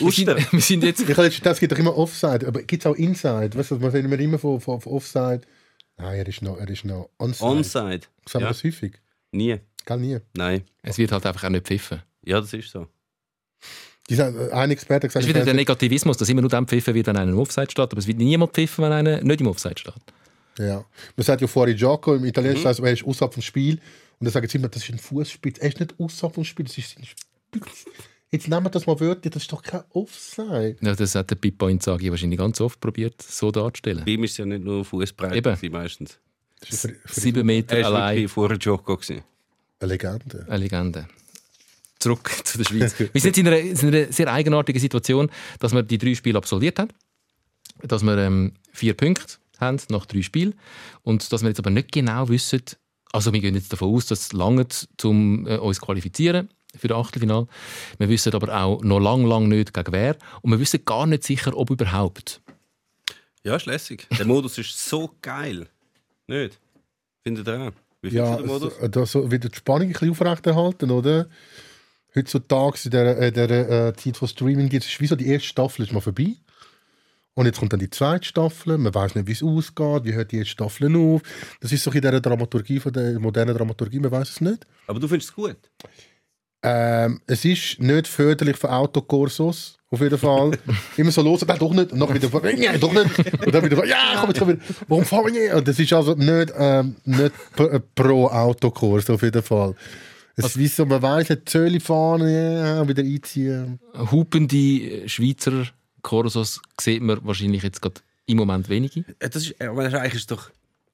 sind, wir sind jetzt... Ich habe das gibt doch immer Offside, aber gibt es auch Inside? Weißt du, man redet immer immer von, von, von Offside. Nein, er ist noch, er ist noch Onside. Onside. Sagen wir Ja. das häufig? Nie. Gell, nie. Nein. Es wird halt einfach auch nicht pfiffen. Ja, das ist so. Die sagen, äh, ein Experte hat Das gesagt, ist wieder der Negativismus, dass immer nur dann pfiffen wird, wenn einer im Offside steht, aber es wird niemand pfiffen, wenn einer nicht im Offside steht. Ja. Man sagt ja vorher Gioco, im Italienischen Mhm. heißt es, er ist außerhalb vom Spiel. Und dann sagen sie immer, das ist ein Fußspitz. Er ist nicht außerhalb vom Spiel, das ist ein Spitz. Jetzt nehmen wir das mal wörtlich, das ist doch kein Offside. Ja, das hat der Pippo Inzaghi wahrscheinlich ganz oft probiert, so darzustellen. Bei ihm ist es ja nicht nur Fußbreit Eben. meistens. Eine, Fri- Sieben Meter Er allein, vor Joko gewesen. eine Legende. eine Legende. Zurück zu der Schweiz. Wir sind in einer, in einer sehr eigenartigen Situation, dass wir die drei Spiele absolviert haben, dass wir ähm, vier Punkte haben nach drei Spielen und dass wir jetzt aber nicht genau wissen, also wir gehen jetzt davon aus, dass es lange um äh, uns qualifizieren für das Achtelfinale. Wir wissen aber auch noch lang, lang nicht gegen wer und wir wissen gar nicht sicher, ob überhaupt. Ja, ist lässig. Der Modus ist so geil. Nicht? Findet ihr auch? Wie findest Ja, du den Modus? so, da so wieder die Spannung ein bisschen aufrechterhalten, oder? heutzutage in der, äh, der äh, Zeit von Streaming gibt, ist wie so die erste Staffel ist mal vorbei. Und jetzt kommt dann die zweite Staffel, man weiß nicht, wie es ausgeht, wie hört die Staffel auf. Das ist so in dieser Dramaturgie, von der modernen Dramaturgie, man weiß es nicht. Aber du findest es gut? Ähm, es ist nicht förderlich für Autokursus, auf jeden Fall. Immer so los, nein, doch nicht, und dann wieder, ja, doch nicht, und dann wieder, ja, komm, jetzt komm wieder, warum fahren wir nicht? Und das ist also nicht, ähm, nicht pro, äh, pro Autokurs, auf jeden Fall. Es ist wie so, man weiss, Zöli fahren, ja, wieder einziehen. Hupende Schweizer Korsos sieht man wahrscheinlich jetzt gerade im Moment wenige. Äh, Das ist, aber das ist eigentlich doch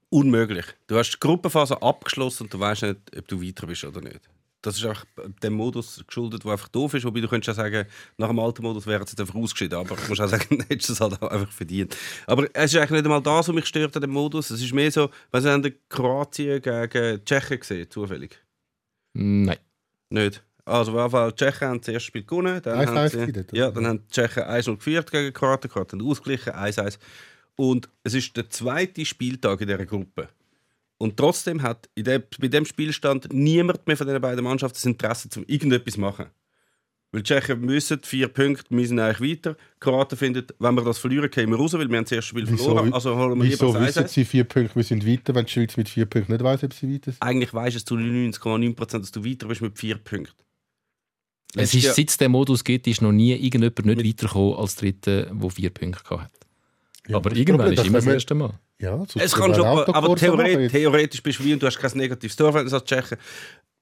unmöglich. Du hast die Gruppenphase abgeschlossen und du weißt nicht, ob du weiter bist oder nicht. Das ist auch dem Modus geschuldet, der einfach doof ist. Wobei du könntest ja sagen, nach dem alten Modus wäre es jetzt einfach ausgeschieden. Aber ich muss auch sagen, dann hättest du es halt auch einfach verdient. Aber es ist eigentlich nicht einmal das, was mich stört an dem Modus. Es ist mehr so, wenn sie Kroatien gegen Tschechien gesehen, zufällig. Nein. Nicht. Also, auf Fall, die Tschechen haben das erste Spiel gewonnen. Dann 1-1 haben sie, ja, dann haben die Tschechen 1-0 geführt gegen Kroaten haben ausgeglichen, 1-1. Und es ist der zweite Spieltag in dieser Gruppe. Und trotzdem hat dem, bei dem Spielstand niemand mehr von den beiden Mannschaften das Interesse, zum irgendetwas zu machen. Weil die Tschechen müssen vier Punkte, wir sind eigentlich weiter. Die Kroaten finden, wenn wir das verlieren, gehen wir raus, weil wir haben das erste Spiel Wieso, verloren. Also holen wir Wieso wissen 1-1. sie vier Punkte, wir sind weiter, wenn die Schweiz mit vier Punkten nicht weiss, ob sie weiter sind? Eigentlich weisst du es zu 99,9%, dass du weiter bist mit vier Punkten. Es ist, seit es den Modus gibt, ist noch nie irgendjemand nicht weitergekommen als Dritter, der vier Punkte hatte. Ja, aber irgendwann ist immer das erste Mal. Ja, Es kann schon, aber theoretisch, theoretisch bist du wie und du hast kein negatives Torverhältnis als Tschechen.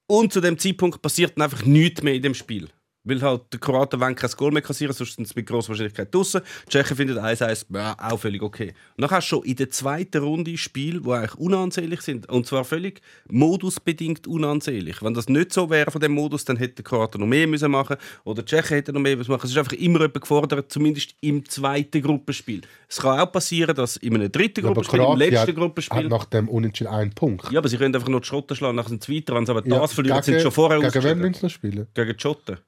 Und zu dem Zeitpunkt passiert dann einfach nichts mehr in dem Spiel. Weil halt die Kroaten wollen kein Goal mehr kassieren, sonst sind sie mit grosser Wahrscheinlichkeit draussen. Die Tschechen finden 1-1 ja, auch völlig okay. Und dann hast du schon in der zweiten Runde Spiele, die eigentlich unansehnlich sind. Und zwar völlig modusbedingt unansehnlich. Wenn das nicht so wäre von dem Modus, dann hätten die Kroaten noch mehr müssen machen oder die Tschechen hätten noch mehr müssen machen. Es ist einfach immer jemand gefordert, zumindest im zweiten Gruppenspiel. Es kann auch passieren, dass in einem dritten Ja, Gruppenspiel, im letzten hat, hat Gruppenspiel... nach dem Unentschieden einen Punkt. Ja, aber sie können einfach noch die Schotten schlagen, nachher sind sie weiter. Wenn sie aber Ja, das verlieren, sind sie schon vorher Gegen wen müssen sie spielen? Gegen die Schotten.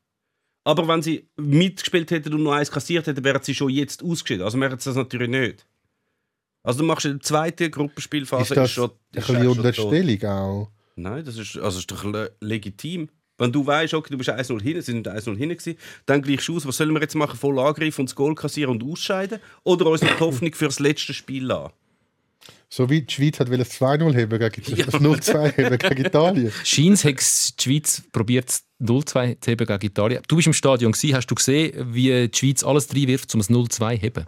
Aber wenn sie mitgespielt hätten und noch eins kassiert hätten, wären sie schon jetzt ausgeschieden. Also machen sie das natürlich nicht. Also du machst in der zweiten Gruppenspielphase Ist das schon... ein ist bisschen eigentlich schon Unterstellung auch? Nein, das ist, also ist doch le legitim. Wenn du weißt, okay, du bist 1-0 hinten, sie sind 1-0 hinten gewesen, dann gleichst du aus, was sollen wir jetzt machen? Voll angreifen und das Goal kassieren und ausscheiden? Oder uns noch die Hoffnung für das letzte Spiel lassen? So wie die Schweiz hat will es 2-0 heben gegen Ja. das 0-2 heben gegen Italien. Scheins hat die Schweiz probiert, das 0-2 zu heben gegen Italien. Du bist im Stadion, gewesen. hast du gesehen, wie die Schweiz alles reinwirft, um das 0-2 zu heben?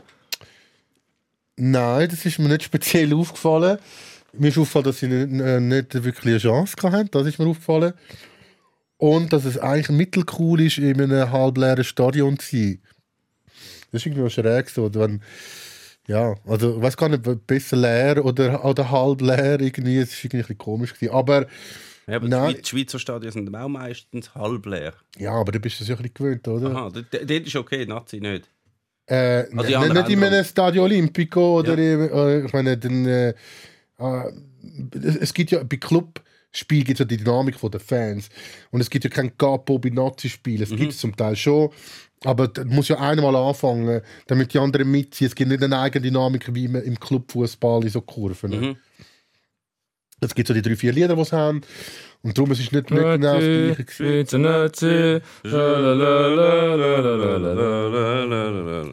Nein, das ist mir nicht speziell aufgefallen. Mir ist aufgefallen, dass sie nicht, äh, nicht wirklich eine Chance hatten. Das ist mir aufgefallen. Und dass es eigentlich mittelcool ist, in einem halbleeren Stadion zu sein. Das ist irgendwie schräg so. Wenn, ja, also ich weiß gar nicht, besser leer oder, oder halb leer. Irgendwie, es ist irgendwie ein bisschen komisch. Gewesen. Aber, Ja, aber Nein. die Schweiz- Schweizer Stadien sind auch meistens halb leer. ja, aber du bist das ja ein bisschen gewöhnt, oder? Aha, dort ist okay, Nazi nicht. Äh, Also die n- anderen nicht in einem Stadio Olimpico oder Ja. eben, äh, ich meine, dann, äh, äh, es- es gibt ja bei Clubspielen gibt es ja die Dynamik von den Fans und es gibt ja kein Capo bei Nazi-Spielen. Es Mhm. gibt es zum Teil schon, aber da muss ja einmal anfangen, damit die anderen mitziehen. Es gibt nicht eine eigene Dynamik wie im- im Clubfußball in so Kurven. ne? Mhm. Es gibt so die drei, vier Lieder, die sie haben und darum es ist nicht, nicht genau das Gleiche.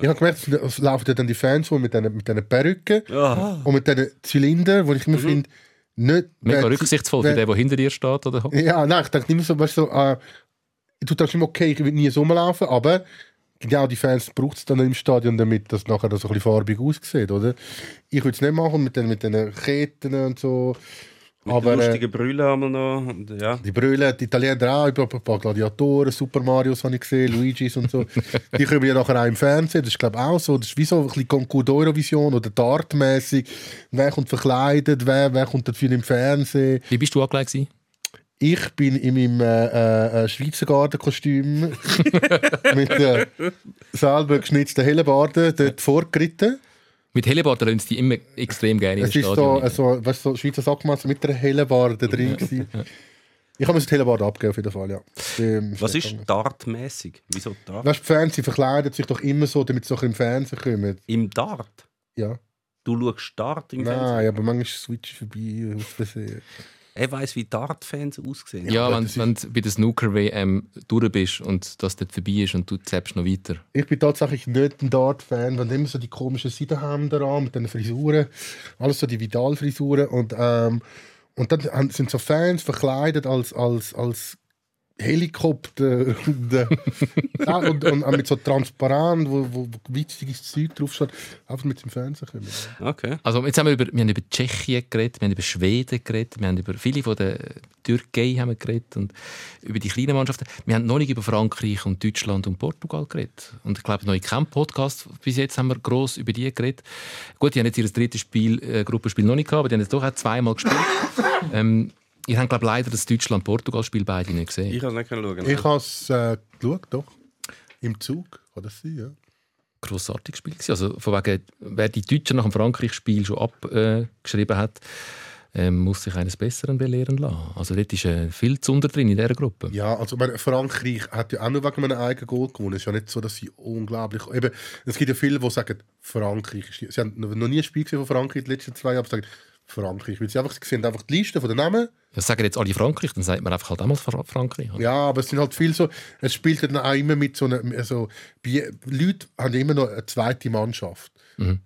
Ich habe gemerkt, es laufen ja dann die Fans rum mit diesen mit Perücken Ja. und mit diesen Zylindern, wo ich immer finde, nicht... Mega rücksichtsvoll für den, der hinter dir steht. Oder? Ja, nein, ich denke immer so, weißt du, so, äh, du denkst immer, okay, ich will nie so rumlaufen, aber genau die Fans braucht es dann im Stadion, damit das nachher so ein bisschen farbig aussieht, oder? Ich würde es nicht machen mit den, mit den Ketten und so, Mit aber... den Äh, lustigen Brüllen haben wir noch. Und, ja. die Brüllen, die Italiener auch, über ein paar Gladiatoren, Super Marios habe ich gesehen, Luigis und so. die kommen ja nachher auch im Fernsehen, das ist glaube ich auch so, das ist wie so ein bisschen Concours d'Eurovision oder Dartmäßig. Wer kommt verkleidet, wer, wer kommt dafür im Fernsehen. Wie bist du angelegt? Ich bin in meinem äh, äh, Schweizer Gartenkostüm mit äh, selber geschnitzten Hellebarden dort vorgeritten. Mit Hellebarden lassen sie die immer extrem gerne Es ist so, rein. so, weißt, du, so Schweizer Sackmasse mit einer Hellebarde drin. gewesen. Ich habe mir das Hellebarde abgegeben, auf jeden Fall, ja. Ähm, Was ist. Dartmäßig? Wieso Dart? Weißt du, die Fans sie verkleiden sich doch immer so, damit sie doch im Fernsehen kommen. Im Dart? Ja. Du schaust Dart im Fernsehen? Nein, aber manchmal switch ich vorbei aus Versehen. Er weiß, wie Dart-Fans aussehen. Ja, wenn, wenn du bei der Snooker-WM durch bist und das dort vorbei ist und du zappst noch weiter. Ich bin tatsächlich nicht ein Dart-Fan, wenn immer so die komischen Seidenhemden an mit den Frisuren, alles so die Vidal-Frisuren und ähm, und dann sind so Fans verkleidet als als als Helikopter und, äh, und, und auch mit so transparent, wo, wo, wo witziges Zeug draufsteht, einfach mit dem Fernsehen kommen. Okay. Also jetzt haben wir über, wir haben über Tschechien geredet, wir haben über Schweden geredet, wir haben über viele von der Türkei haben wir geredet und über die kleinen Mannschaften. Wir haben noch nicht über Frankreich und Deutschland und Portugal geredet. Und ich glaube, noch in keinem Podcast bis jetzt haben wir gross über die geredet. Gut, die haben jetzt ihr drittes Spiel, äh, Gruppenspiel noch nicht gehabt, aber die haben jetzt doch auch zweimal gespielt. ähm, ihr habt glaube leider das Deutschland-Portugal-Spiel beide nicht gesehen. Ich kann es nicht schauen. Ich habe es äh, geschaut, doch. Im Zug, kann das sein, ja. grossartiges Spiel. gewesen. Also von wegen, wer die Deutschen nach dem Frankreich-Spiel schon abgeschrieben hat, ähm, muss sich eines Besseren belehren lassen. Also dort ist äh, viel Zunder drin in dieser Gruppe. Ja, also ich meine, Frankreich hat ja auch nur wegen einem eigenen Goal gewonnen. Es ist ja nicht so, dass sie unglaublich... Eben, es gibt ja viele, die sagen, Frankreich ist... Sie haben noch nie ein Spiel gesehen von Frankreich in den letzten zwei Jahren, aber sagen, Frankreich. Weil sie einfach sie sehen einfach die Liste von den Namen. Das sagen jetzt alle Frankreich, dann sagt man einfach halt einmal Fra- Frankreich. oder? Ja, aber es sind halt viel so... Es spielt dann auch immer mit so einer... Also, Leute haben immer noch eine zweite Mannschaft.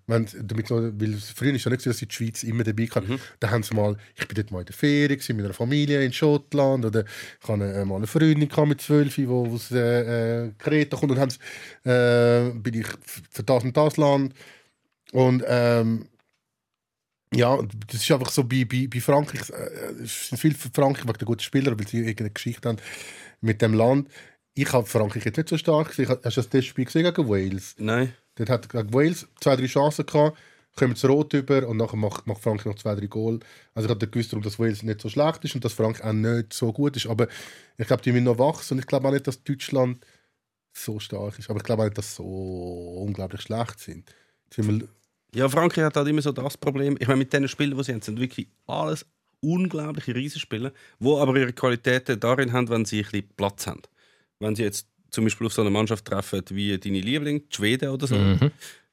Wenn, damit so, weil früher ist ja nicht so, dass sie die Schweiz immer dabei kann. Da haben sie mal, ich bin dort mal in der Ferien gewesen, mit einer Familie in Schottland oder ich hatte äh, mal eine Freundin mit zwölf, die aus äh, äh, Kreta kommt und haben sie, äh, bin ich für das und das Land und ähm, ja, das ist einfach so bei, bei, bei Frankreich, äh, es sind viele Frankreich wegen der guten Spieler, weil sie irgendeine Geschichte haben mit dem Land. Ich habe Frankreich jetzt nicht so stark gesehen. Hast du das Testspiel gesehen gegen Wales? Nein. Dort hat gegen Wales zwei, drei Chancen gehabt, kommen zu Rot über und nachher macht, macht Frankreich noch zwei, drei Goal. Also ich habe gewusst, darum, dass Wales nicht so schlecht ist und dass Frankreich auch nicht so gut ist. Aber ich glaube, die müssen noch wachsen und ich glaube auch nicht, dass Deutschland so stark ist. Aber ich glaube auch nicht, dass sie so unglaublich schlecht sind. Jetzt sind wir Ja, Frankreich hat halt immer so das Problem. Ich meine, mit diesen Spielen, die sie haben, sind wirklich alles unglaubliche Riesenspieler, die aber ihre Qualitäten darin haben, wenn sie ein bisschen Platz haben. Wenn sie jetzt zum Beispiel auf so eine Mannschaft treffen wie deine Liebling, die Schweden oder so, Mhm.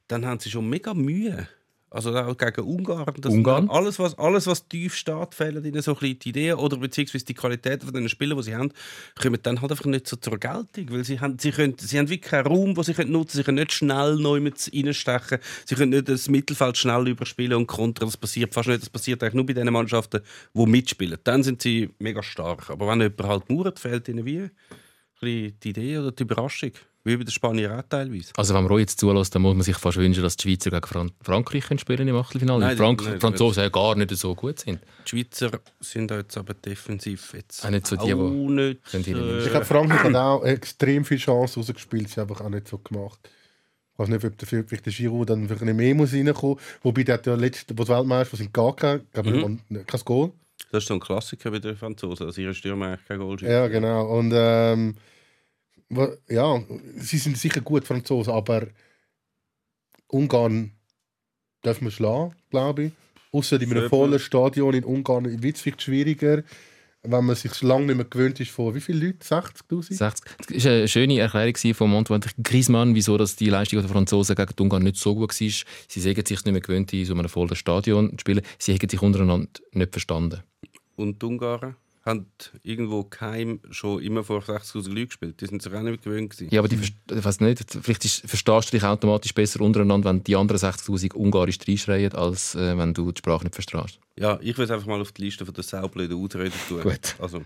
dann haben sie schon mega Mühe. Also auch gegen Ungarn. Das Ungarn? Alles was, alles, was tief steht, fehlen ihnen so ein bisschen die Ideen oder beziehungsweise die Qualitäten von den Spielern, die sie haben, kommen dann halt einfach nicht so zur Geltung, weil sie haben, sie können, sie haben wirklich keinen Raum, den sie können nutzen Sie können nicht schnell neu mit reinstechen. Sie können nicht das Mittelfeld schnell überspielen und kontern. Das passiert fast nicht. Das passiert eigentlich nur bei den Mannschaften, die mitspielen. Dann sind sie mega stark. Aber wenn jemand halt mauert, fehlt ihnen wie ein die Idee oder die Überraschung. Wie bei den Spaniern auch teilweise. Also wenn man jetzt zulässt, dann muss man sich fast wünschen, dass die Schweizer gegen Fran Frankreich spielen im Achtelfinale. Nein, Weil Frank nein, Franzosen ja gar nicht so gut sind. Die Schweizer sind jetzt aber defensiv jetzt Auch nicht so die, die- auch nicht, die nicht äh, Ich glaube, Frankreich hat auch extrem viele Chancen rausgespielt, sie haben einfach auch nicht so gemacht. Ich weiß nicht, ob der, vielleicht der Giroud dann vielleicht nicht mehr muss reinkommen muss. Wobei der hat ja letzte, wo die Weltmeister sind, gar kein, Mhm. kein Goal. Das ist so ein Klassiker bei den Franzosen, dass ihre Stürmer eigentlich kein Goal schießen. Ja, genau. Und ähm, ja, sie sind sicher gut, Franzosen, aber Ungarn dürfen wir schlagen, glaube ich. Außer in einem vollen. Stadion in Ungarn wird es vielleicht schwieriger, wenn man sich lange nicht mehr gewöhnt ist von wie vielen Leuten? 60'000? 60. Das war eine schöne Erklärung von Antoine Griezmann, wieso dass die Leistung der Franzosen gegen die Ungarn nicht so gut war. Sie sagen sich nicht mehr gewöhnt, in so einem vollen Stadion zu spielen. Sie haben sich untereinander nicht verstanden. Und die Ungarn haben irgendwo geheim schon immer vor 60'000 Leuten gespielt. Die sind sich auch nicht gewöhnt gewesen. Ja, aber die, ich weiss nicht, vielleicht ist, verstehst du dich automatisch besser untereinander, wenn die anderen 60'000 Ungarisch reinschreien, als äh, wenn du die Sprache nicht verstehst. Ja, ich will es einfach mal auf die Liste von der saublöden Ausreden tun. Gut. Also,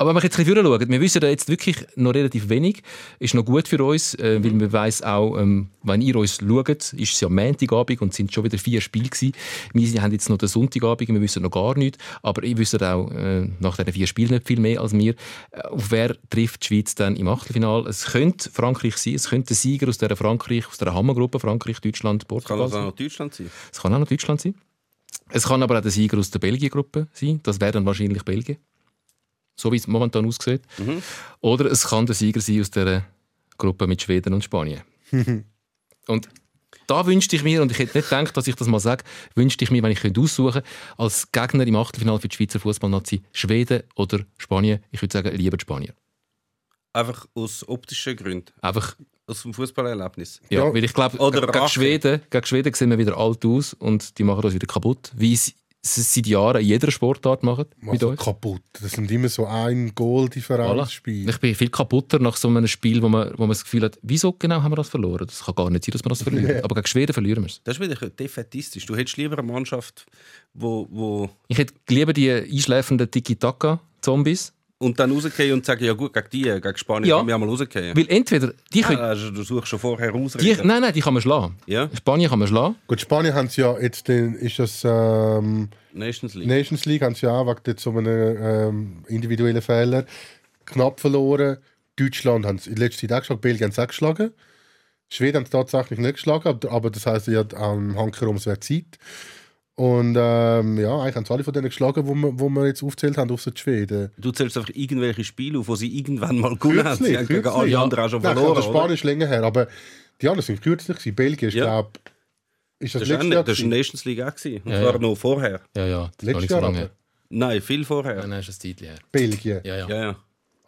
Aber wenn wir jetzt ein bisschen schauen, wir wissen da jetzt wirklich noch relativ wenig. Ist noch gut für uns, äh, weil man weiss auch, ähm, wenn ihr uns schaut, ist es ja Montagabend und es sind schon wieder vier Spiele gewesen. Wir haben jetzt noch den Sonntagabend, wir wissen noch gar nichts. Aber ich wüsste auch äh, nach diesen vier Spielen nicht viel mehr als wir. Äh, auf wer trifft die Schweiz dann im Achtelfinale? Es könnte Frankreich sein, es könnte der Sieger aus dieser Frankreich, aus dieser Hammergruppe Frankreich, Deutschland, kann Portugal also auch sein. noch Deutschland sein. Es kann auch noch Deutschland sein. Es kann aber auch der Sieger aus der Belgien-Gruppe sein. Das wäre dann wahrscheinlich Belgien. So wie es momentan aussieht. Oder es kann der Sieger sein aus der Gruppe mit Schweden und Spanien. und da wünschte ich mir, und ich hätte nicht gedacht, dass ich das mal sage, wünschte ich mir, wenn ich könnte aussuchen als Gegner im Achtelfinale für die Schweizer Fußballnazi Schweden oder Spanien. Ich würde sagen, lieber die Spanier. Einfach aus optischen Gründen. Einfach, Aus dem Fußballerlebnis. ja, Ja. weil ich glaube, Oder gegen. Schweden, gegen Schweden sehen wir wieder alt aus und die machen uns wieder kaputt, wie es sie seit Jahren in jeder Sportart machen. Mit Also uns. kaputt. Das sind immer so ein Goal-Differenzspiel. Ich bin viel kaputter nach so einem Spiel, wo man, wo man das Gefühl hat, wieso genau haben wir das verloren? Das kann gar nicht sein, dass wir das verlieren. Aber gegen Schweden verlieren wir es. Das ist wieder defetistisch. Du hättest lieber eine Mannschaft, wo, wo Ich hätte lieber die einschläfenden Tiki-Taka-Zombies. Und dann rausgehen und sagen, ja gut, gegen die, gegen Spanien Ja. kann man ja mal rausgehen. Weil entweder die können. Also, du suchst schon vorher Die, Ausreden. nein, nein, die kann man schlagen. Ja, Spanien kann man schlagen. Gut, Spanien haben sie ja jetzt den, ist das ähm, Nations League. Nations League haben sie ja auch wegen so einem ähm, individuellen Fehler knapp verloren. Deutschland haben sie in letzter Zeit auch geschlagen, Belgien haben sie auch geschlagen. Schweden haben sie tatsächlich nicht geschlagen, aber, aber das heisst ja am Hankerum, es wäre Zeit. Und ähm, ja, eigentlich haben sie alle von denen geschlagen, wo wir, wo wir jetzt aufgezählt haben, außer die Schweden. Du zählst einfach irgendwelche Spiele auf, wo sie irgendwann mal gewonnen haben. Sie haben gegen alle Ja. anderen auch schon Nein, verloren. das oder? Spanien ist länger her, aber die anderen sind kürzlich. gewesen. Belgien ist, Ja. glaube ist das, Das war letztes Jahr. das ist gewesen? Nations League auch. Gewesen. Und Ja, zwar ja. noch vorher. Ja, ja. Das Letztes so Jahr lange. Nein, viel vorher. Nein, nein, ist ein Zeitchen her. Belgien. Ja, ja. Ja, ja.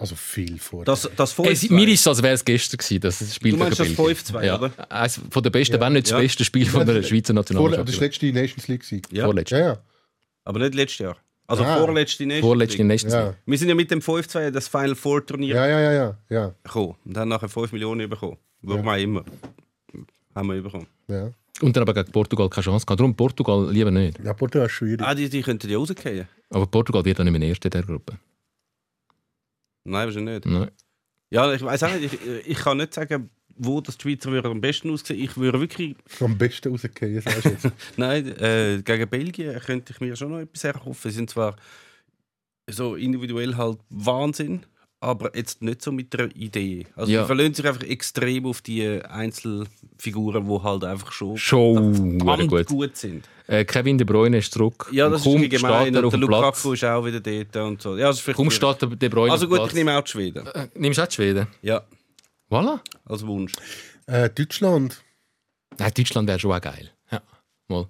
Also viel vor. Das, das Es, 5-2. mir ist es, als wäre es gestern gewesen, das Spiel Du meinst das Belgien. 5-2, ja. oder? Eines von der besten, Ja. wenn nicht das Ja. beste Spiel von der Schweizer Nationalmannschaft. das letzte Nations League. Ja. Vorletzte. Ja, ja. Aber nicht letztes Jahr. Also Ah. vorletzte Nations Vorletzte League. Nations Ja. League. Wir sind ja mit dem 5-2 in das Final Four Turnier Ja, ja, ja, ja, ja, gekommen. Und haben nachher 5 Millionen bekommen. Warum auch immer. Haben wir bekommen. ja. Und dann aber gegen Portugal keine Chance gehabt. Darum Portugal lieber nicht. Ja, Portugal ist schwierig. Ah, die, die könnten ja rausgehen. Aber Portugal wird dann nicht mehr Erster in der Gruppe. Nein, wahrscheinlich nicht. Nein. Ja, ich weiß auch nicht. Ich, ich kann nicht sagen, wo das die Schweizer würde am besten aussehen. Ich würde wirklich. Am besten rausgehen, sagst du jetzt. Nein, äh, gegen Belgien könnte ich mir schon noch etwas erhoffen. Sie sind zwar so individuell halt Wahnsinn, aber jetzt nicht so mit der Idee. Also Ja. die verlassen sich einfach extrem auf die Einzelfiguren, die halt einfach schon Schon gut. gut sind. Äh, Kevin De Bruyne ist zurück. Ja, Und das kaum ist gemein. Und auf der dem Platz. Lukaku ist auch wieder dort und so. Ja, vielleicht Kaum steht De Bruyne Also gut, dem ich Platz. nehme auch die Schweden. Äh, nimmst du auch die Schweden? Ja, Voilà. als Wunsch. äh, Deutschland. Nein, Deutschland wäre schon auch geil. Ja, mal.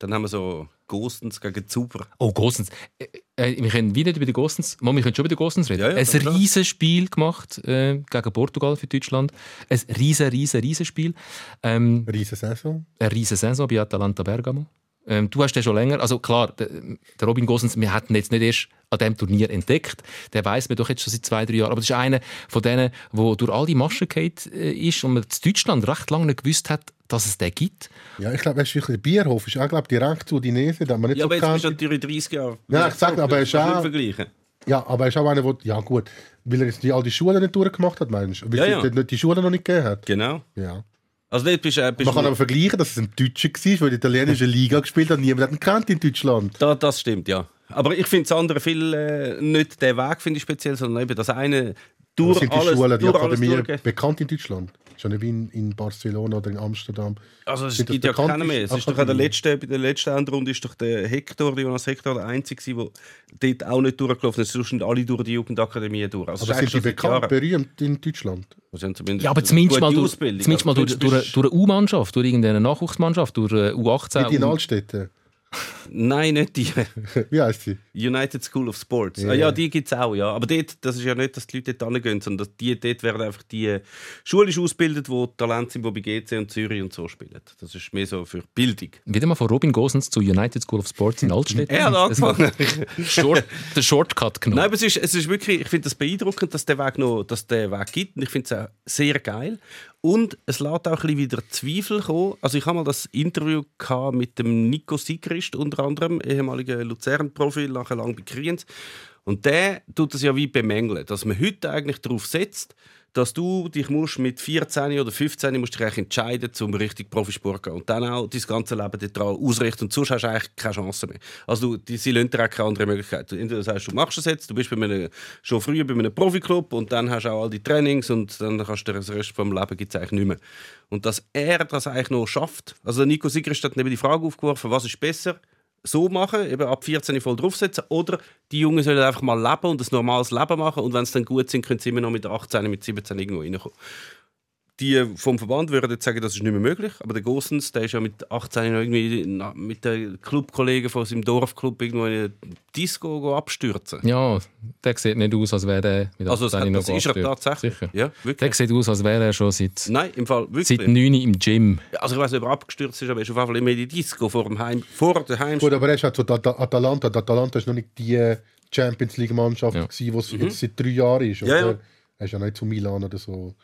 Dann haben wir so Gostens gegen Zuber. Oh, Gosens. Äh, äh, wir können wieder über die Gosens. Mal, wir können schon über die Gosens reden. Ja, ja, ein riesen Spiel gemacht äh, gegen Portugal für Deutschland. Ein riesen, riesen, riesen Spiel. Ähm, Riesen Saison. eine riesen Saison bei Atalanta Bergamo. Ähm, du hast den schon länger, also klar, der, der Robin Gosens, wir hatten ihn jetzt nicht erst an diesem Turnier entdeckt. Der weiß man doch jetzt schon seit zwei, drei Jahren. Aber das ist einer von denen, der durch all die Maschen gefallen äh, ist und man in Deutschland recht lange nicht gewusst hat, dass es den gibt. Ja, ich glaube, er ist Bierhof. Ist auch, glaube direkt zu Udinese. Da hat man nicht Ja, so aber jetzt bist du natürlich 30 Jahre. Ja, ich sag, aber er ist auch- nicht vergleichen. Ja, aber er ist auch einer, der. Ja, gut. Weil er jetzt die, all die Schulen nicht durchgemacht hat, meinst du? Weil Ja, es ja. dort nicht die Schulen noch nicht gegeben hat. Genau. Ja. Also dort bist, äh, bist Man kann aber vergleichen, dass es ein Deutscher war, der in der italienischen Liga gespielt hat. Niemand hat ihn kennt in Deutschland. Da, das stimmt, ja. Aber ich finde das andere viel äh, nicht der Weg, finde ich speziell, sondern eben das eine durch sind die alles, Schulen, die Akademie bekannt in Deutschland? Schon nicht wie in, in Barcelona oder in Amsterdam. Also es Sind gibt ja keinen mehr. Es ist doch an der letzten, bei der letzten Endrunde ist doch der Hector, der Jonas Hector, der Einzige, der dort auch nicht durchgelaufen ist. Sonst sind alle durch die Jugendakademie durch. Also Aber sind die bekannt, berühmt in Deutschland? Sie haben zumindest Ja, aber zumindest mal, durch, Ausbildung. zumindest mal Also durch, du durch, durch eine U-Mannschaft, durch irgendeine Nachwuchsmannschaft, durch eine U18. Nicht in U- Altstädte. Nein, nicht die. Wie heißt sie? United School of Sports. Ja. Ah, ja, die gibt es auch, ja. Aber dort, das ist ja nicht, dass die Leute dort hingehen, sondern die, dort werden einfach die schulisch ausgebildet, die Talent sind, die bei GC und Zürich und so spielen. Das ist mehr so für Bildung. Wieder mal von Robin Gosens zu United School of Sports in Altstedt. Er hat angefangen. Short, der Shortcut genommen. Nein, aber es ist, es ist wirklich, ich finde es beeindruckend, dass der Weg noch, dass der Weg gibt. Und ich finde es auch sehr geil. Und es lässt auch ein wieder Zweifel kommen. Also ich habe mal das Interview mit dem Nico Sigrist, unter anderem, ehemaliger Luzern-Profi, nachher lang bei Kriens. Und der tut das ja wie bemängeln, dass man heute eigentlich darauf setzt, dass du dich musst mit 14 oder 15 musst dich entscheiden, zum richtig Profisport zu gehen. Und dann auch dein ganze Leben daran ausrichten. Und sonst hast du eigentlich keine Chance mehr. Also du, die, sie lassen dir auch keine andere Möglichkeit. Du- Entweder sagst, du machst es jetzt, du bist bei einem, schon früher bei einem Profiklub und dann hast du auch all die Trainings und dann kannst du den Rest vom Leben gibt's eigentlich nicht mehr. Und dass er das eigentlich noch schafft. Also Nico Sigrist hat eben die Frage aufgeworfen, was ist besser? So machen, eben ab 14 voll draufsetzen, oder die Jungen sollen einfach mal leben und ein normales Leben machen und wenn sie dann gut sind, können sie immer noch mit 18, mit 17 irgendwo reinkommen. Die vom Verband würden jetzt sagen, das ist nicht mehr möglich. Aber der Gossens, der ist ja mit 18 noch irgendwie mit den Clubkollegen von seinem Dorfclub irgendwo in eine Disco go abstürzen. Ja, der sieht nicht aus, als wäre der mit Also das, 18 das ist er abgestürzt. tatsächlich. Sicher. Ja, Der wirklich. sieht aus, als wäre er schon seit, Nein, im Fall seit wirklich. 9 im Gym. Also ich weiß nicht, ob er abgestürzt ist, aber er ist auf jeden Fall immer in die Disco vor dem Heim, vor der Heim. Gut, aber er ist halt so At- Atalanta. Atalanta ist noch nicht die Champions League-Mannschaft, Ja. die es jetzt seit drei Jahren ist. Mhm. Ja, oder? ja. Er ist ja nicht zu Milan oder so.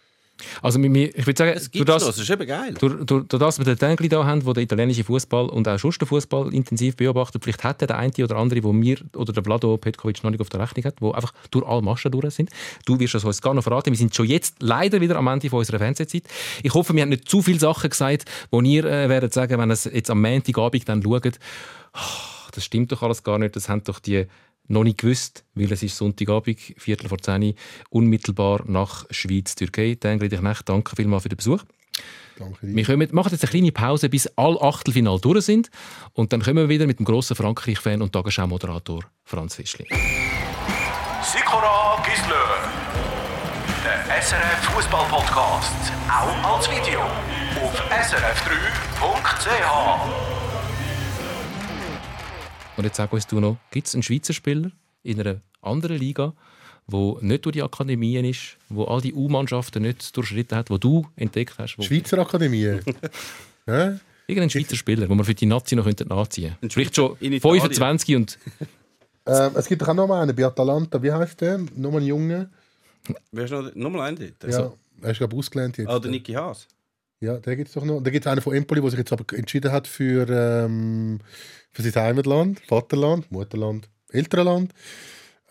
Also mit mir, ich würde sagen, Es durch gibt noch, das, das ist eben geil. durch, durch, durch das wir den Tengli da haben, der den italienischen Fußball und auch sonst den Fußball intensiv beobachtet, vielleicht hat er der eine oder andere, wo mir oder der Vlado Petkovic noch nicht auf der Rechnung hat, wo einfach durch alle Maschen durch sind. Du wirst das uns gar noch verraten. Wir sind schon jetzt leider wieder am Ende von unserer Fernsehzeit. Ich hoffe, wir haben nicht zu viele Sachen gesagt, wo ihr äh, werdet sagen, wenn es jetzt am Montagabend dann schaut, «Ah, das stimmt doch alles gar nicht, das haben doch die noch nicht gewusst, weil es ist Sonntagabend, Viertel vor 10 Uhr, unmittelbar nach Schweiz-Türkei. Tengli, dich nicht. Danke vielmals für den Besuch. Danke. Wir kommen, machen jetzt eine kleine Pause, bis alle Achtelfinale durch sind. Und dann kommen wir wieder mit dem grossen Frankreich-Fan und Tagesschau-Moderator Franz Fischli. Sikora Gisler. Der SRF Fußball Podcast. Auch als Video. Auf srf3.ch. Und jetzt sag uns du noch, gibt es einen Schweizer Spieler in einer anderen Liga, wo nicht durch die Akademien ist, wo all die U-Mannschaften nicht durchschritten hat, wo du entdeckt hast? Wo Schweizer Akademie. ja? Irgendein Schweizer Spieler, wo man für die Nazi noch könnte nachziehen könnte. Vielleicht schon In Italien. 25 und ähm, es gibt doch auch noch mal einen bei Atalanta. Wie heißt der? Nochmal ein Junge. Wer ist noch, noch mal ein dort? Ja, er ist glaube ausgelernt jetzt. Ah, der Niki Haas. Ja, der gibt es doch noch. Da gibt es einen von Empoli, der sich jetzt aber entschieden hat für, ähm, für sein Heimatland, Vaterland, Mutterland, Elternland.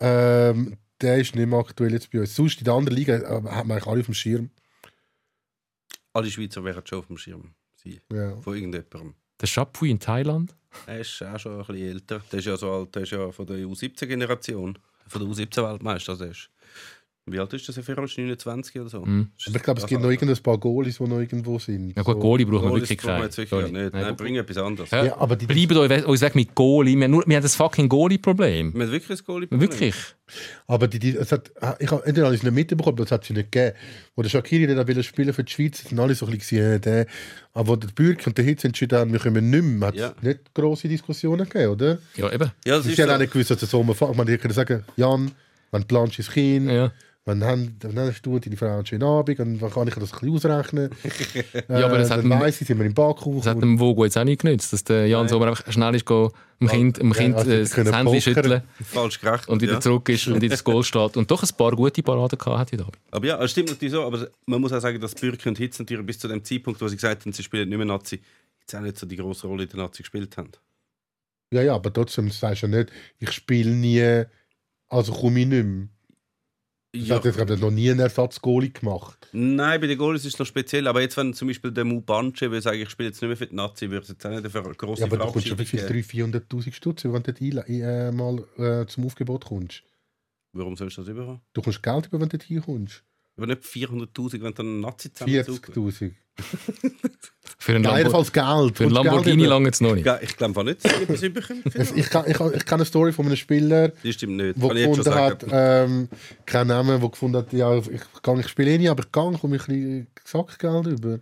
Ähm, der ist nicht mehr aktuell jetzt bei uns. Sonst in der anderen Liga äh, hat man eigentlich alle auf dem Schirm. Alle Schweizer wären schon auf dem Schirm. sein, Ja. Von irgendjemandem. der Chapuis in Thailand. Er ist auch schon ein bisschen älter. Der ist ja so alt, der ist ja von der U17-Generation. Von der U17-Weltmeister. Also der ist, wie alt ist das? Er 29 oder so? Mhm. Aber ich glaube, es gibt noch irgendein paar Goalies, die noch irgendwo sind. Ja gut, So. Goalie brauchen wir wirklich keinen. jetzt wirklich Sorry. nicht. Nein, Nein, bring etwas anderes. Ja. Ja, aber die, Bleiben euch uns weg mit Goalie. Wir nur, wir haben das fucking Goalie-Problem. Wir haben wirklich ein Goalie Wirklich. aber die, die, es hat, ich habe entweder habe ich es nicht mitbekommen, aber das hat sie nicht gegeben. Wo der Shakiri nicht will spielen für die Schweiz, sind alle so ein bisschen, äh, der, aber wo der Bürger und der Hitz entschieden haben, wir kommen nicht mehr, hat es Ja. nicht grosse Diskussionen gegeben, oder? Ja, eben. Ja, das ist so. auch nicht gewusst, dass der Sommer fährt. Man hätte können sagen, Jan, wenn planst du ins Kind, Ja. Wenn haben- dann hast du deine Frau einen schönen Abend und dann kann ich das ein bisschen ausrechnen. Ja, aber das äh, hat dann dem- weiss ich, sind wir im Baku. Das hat dem Vogo jetzt auch nicht genützt, dass der Jan Sommer einfach schnell ist, go, dem Kind, dem kind also, äh, die das Handy schütteln falsch gerechnet. und wieder ja. zurück ist und in das Goal steht und doch ein paar gute Paraden gehabt hat heute Abend. Aber ja, es stimmt natürlich so. Aber man muss auch sagen, dass Bürki und Hitz natürlich bis zu dem Zeitpunkt, wo sie gesagt haben, sie spielen nicht mehr Nazi, jetzt auch nicht so die große Rolle in der Nazi gespielt haben. Ja, ja, aber trotzdem sagst du ja nicht, ich spiele nie, also komme ich nicht mehr. Ich Ja. habe jetzt glaub ich, noch nie einen Ersatzgoalie gemacht. Nein, bei den Goalies ist es noch speziell. Aber jetzt, wenn zum Beispiel der Mubanche will sagen, ich spiele jetzt nicht mehr für die Nazi, würde es jetzt auch nicht für eine grosse Ja, aber du kommst viel geben. 300.000, 400'000 Stutz, wenn du dort äh, mal äh, zum Aufgebot kommst. Warum sollst du das überhaupt? Du kommst Geld über, wenn du dort hinkommst. Aber nicht 400'000, wenn du einen Nazi zusammenzug 40'000. Für einen, Ja, Lambo jedenfalls Geld. für einen Geld Lamborghini lange es noch nicht. Ich glaube nicht, dass. Es- Ich, kann- ich, ich kenne eine Story von einem Spieler, Das stimmt nicht. ich gefunden hat, sagen. ähm, kein Name, der gefunden hat, ja, ich, kann- ich spiele eh nicht, aber ich kann, komme ich ein bisschen Sackgeld über.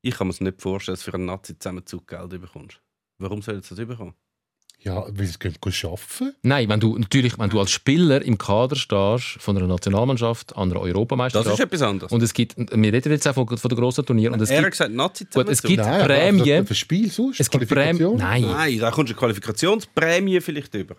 Ich kann mir es nicht vorstellen, dass du für einen Nazi zusammenzug Geld bekommst. Warum soll das überkommen? Ja, weil sie gehen arbeiten. Nein, wenn du, natürlich, wenn du als Spieler im Kader stehst von einer Nationalmannschaft an einer Das ist Europameisterschaft etwas anderes. und es gibt, wir reden jetzt auch von, von den grossen Turnieren und es er gibt, gesagt, Nazi Gut, es gibt- Nein, aber Prämie. also Für Spiel sonst? es gibt Prämien. Nein. Nein, da kommst du eine Qualifikationsprämie vielleicht über.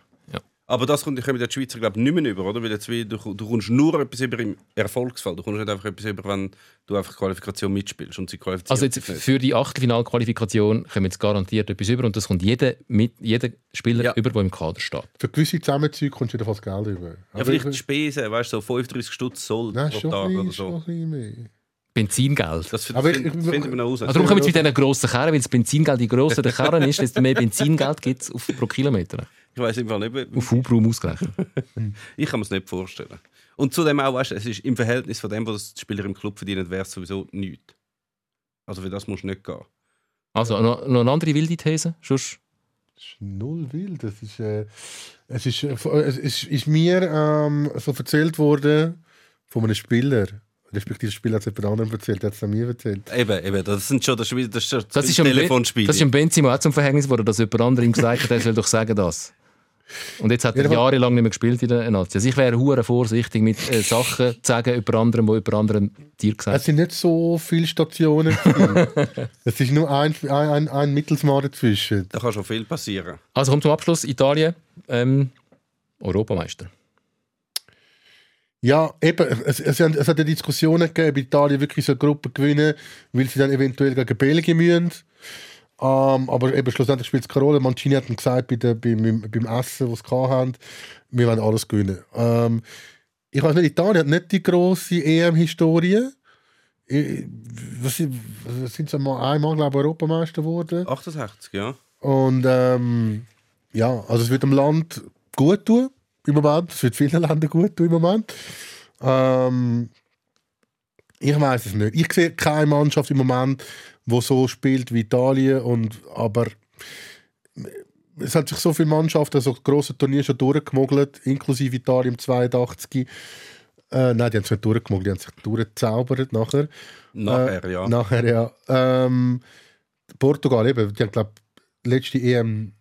Aber das kommt, kommen die Schweizer glaube ich nicht mehr über, oder? Weil jetzt wie, du, du kommst nur etwas über im Erfolgsfall. Du kommst nicht einfach etwas über, wenn du einfach Qualifikation mitspielst und sie qualifiziert Also jetzt für die Achtelfinalqualifikation kommen jetzt garantiert etwas über und das kommt jeder, mit, jeder Spieler Ja. über, der im Kader steht. Für gewisse Zusammenzüge kommst du wieder fast Geld über. Ja, Aber vielleicht ich- die Spesen, weißt du, so 35 Stutz Soll Nein, pro schon Tag oder so. Benzingeld. Das, Aber das, ich- find- ich- finden wir noch raus. Also darum kommen jetzt mit diesen grossen Karren, weil das Benzingeld, je grosser der Karren ist, desto mehr Benzingeld gibt es pro Kilometer. Ich weiß im Fall nicht, Auf Hubraum ausgerechnet. ich kann mir es nicht vorstellen. Und zudem auch, weißt du, es ist im Verhältnis von dem, was die Spieler im Club verdienen, wäre es sowieso nichts. Also für das musst du nicht gehen. Also noch, noch eine andere wilde These? Sonst Das ist null wild. Das ist, äh, es, ist, äh, es ist, ist mir ähm, so erzählt worden von einem Spieler. Respektive das Spiel hat es jemand anderem erzählt, hat es mir erzählt. Eben, eben, das sind schon, das ist, das ist schon Das ist, Telefonspiel. das ist dem Benzema auch zum Verhängnis geworden, dass jemand anderem gesagt hat, er soll doch sagen das. Und jetzt hat er jahrelang nicht mehr gespielt in der Nazi. Also ich wäre hure vorsichtig mit äh, Sachen zu sagen über andere, die über andere dir gesagt Es sind nicht so viele Stationen. es ist nur ein, ein, ein, ein Mittelsmal dazwischen. Da kann schon viel passieren. Also kommt zum Abschluss Italien, ähm, Europameister. Ja, eben, es, es, es hat ja Diskussionen gegeben, ob Italien wirklich so eine Gruppe gewinnen, weil sie dann eventuell gegen Belgien müssen. Ähm, aber eben schlussendlich spielt es keine Rolle. Mancini hat dann gesagt bei der, beim, beim Essen, das sie hatten, wir wollen alles gewinnen. Ähm, ich weiß nicht, Italien hat nicht die grosse EM-Historie. Was was sind sie mal einmal, glaube ich, Europameister geworden? 68, ja. Und ähm, ja, also es wird dem Land gut tun im Moment. Es wird vielen Ländern gut tun im Moment. Ähm, ich weiß es nicht. Ich sehe keine Mannschaft im Moment, wo so spielt wie Italien. Und, aber es hat sich so viele Mannschaften, so große Turniere schon durchgemogelt, inklusive Italien im 82. Äh, nein, die haben es nicht durchgemogelt, die haben sich durchgezaubert nachher. Nachher, Äh, ja. Nachher, ja. Ähm, Portugal eben, die haben, glaube letzte EM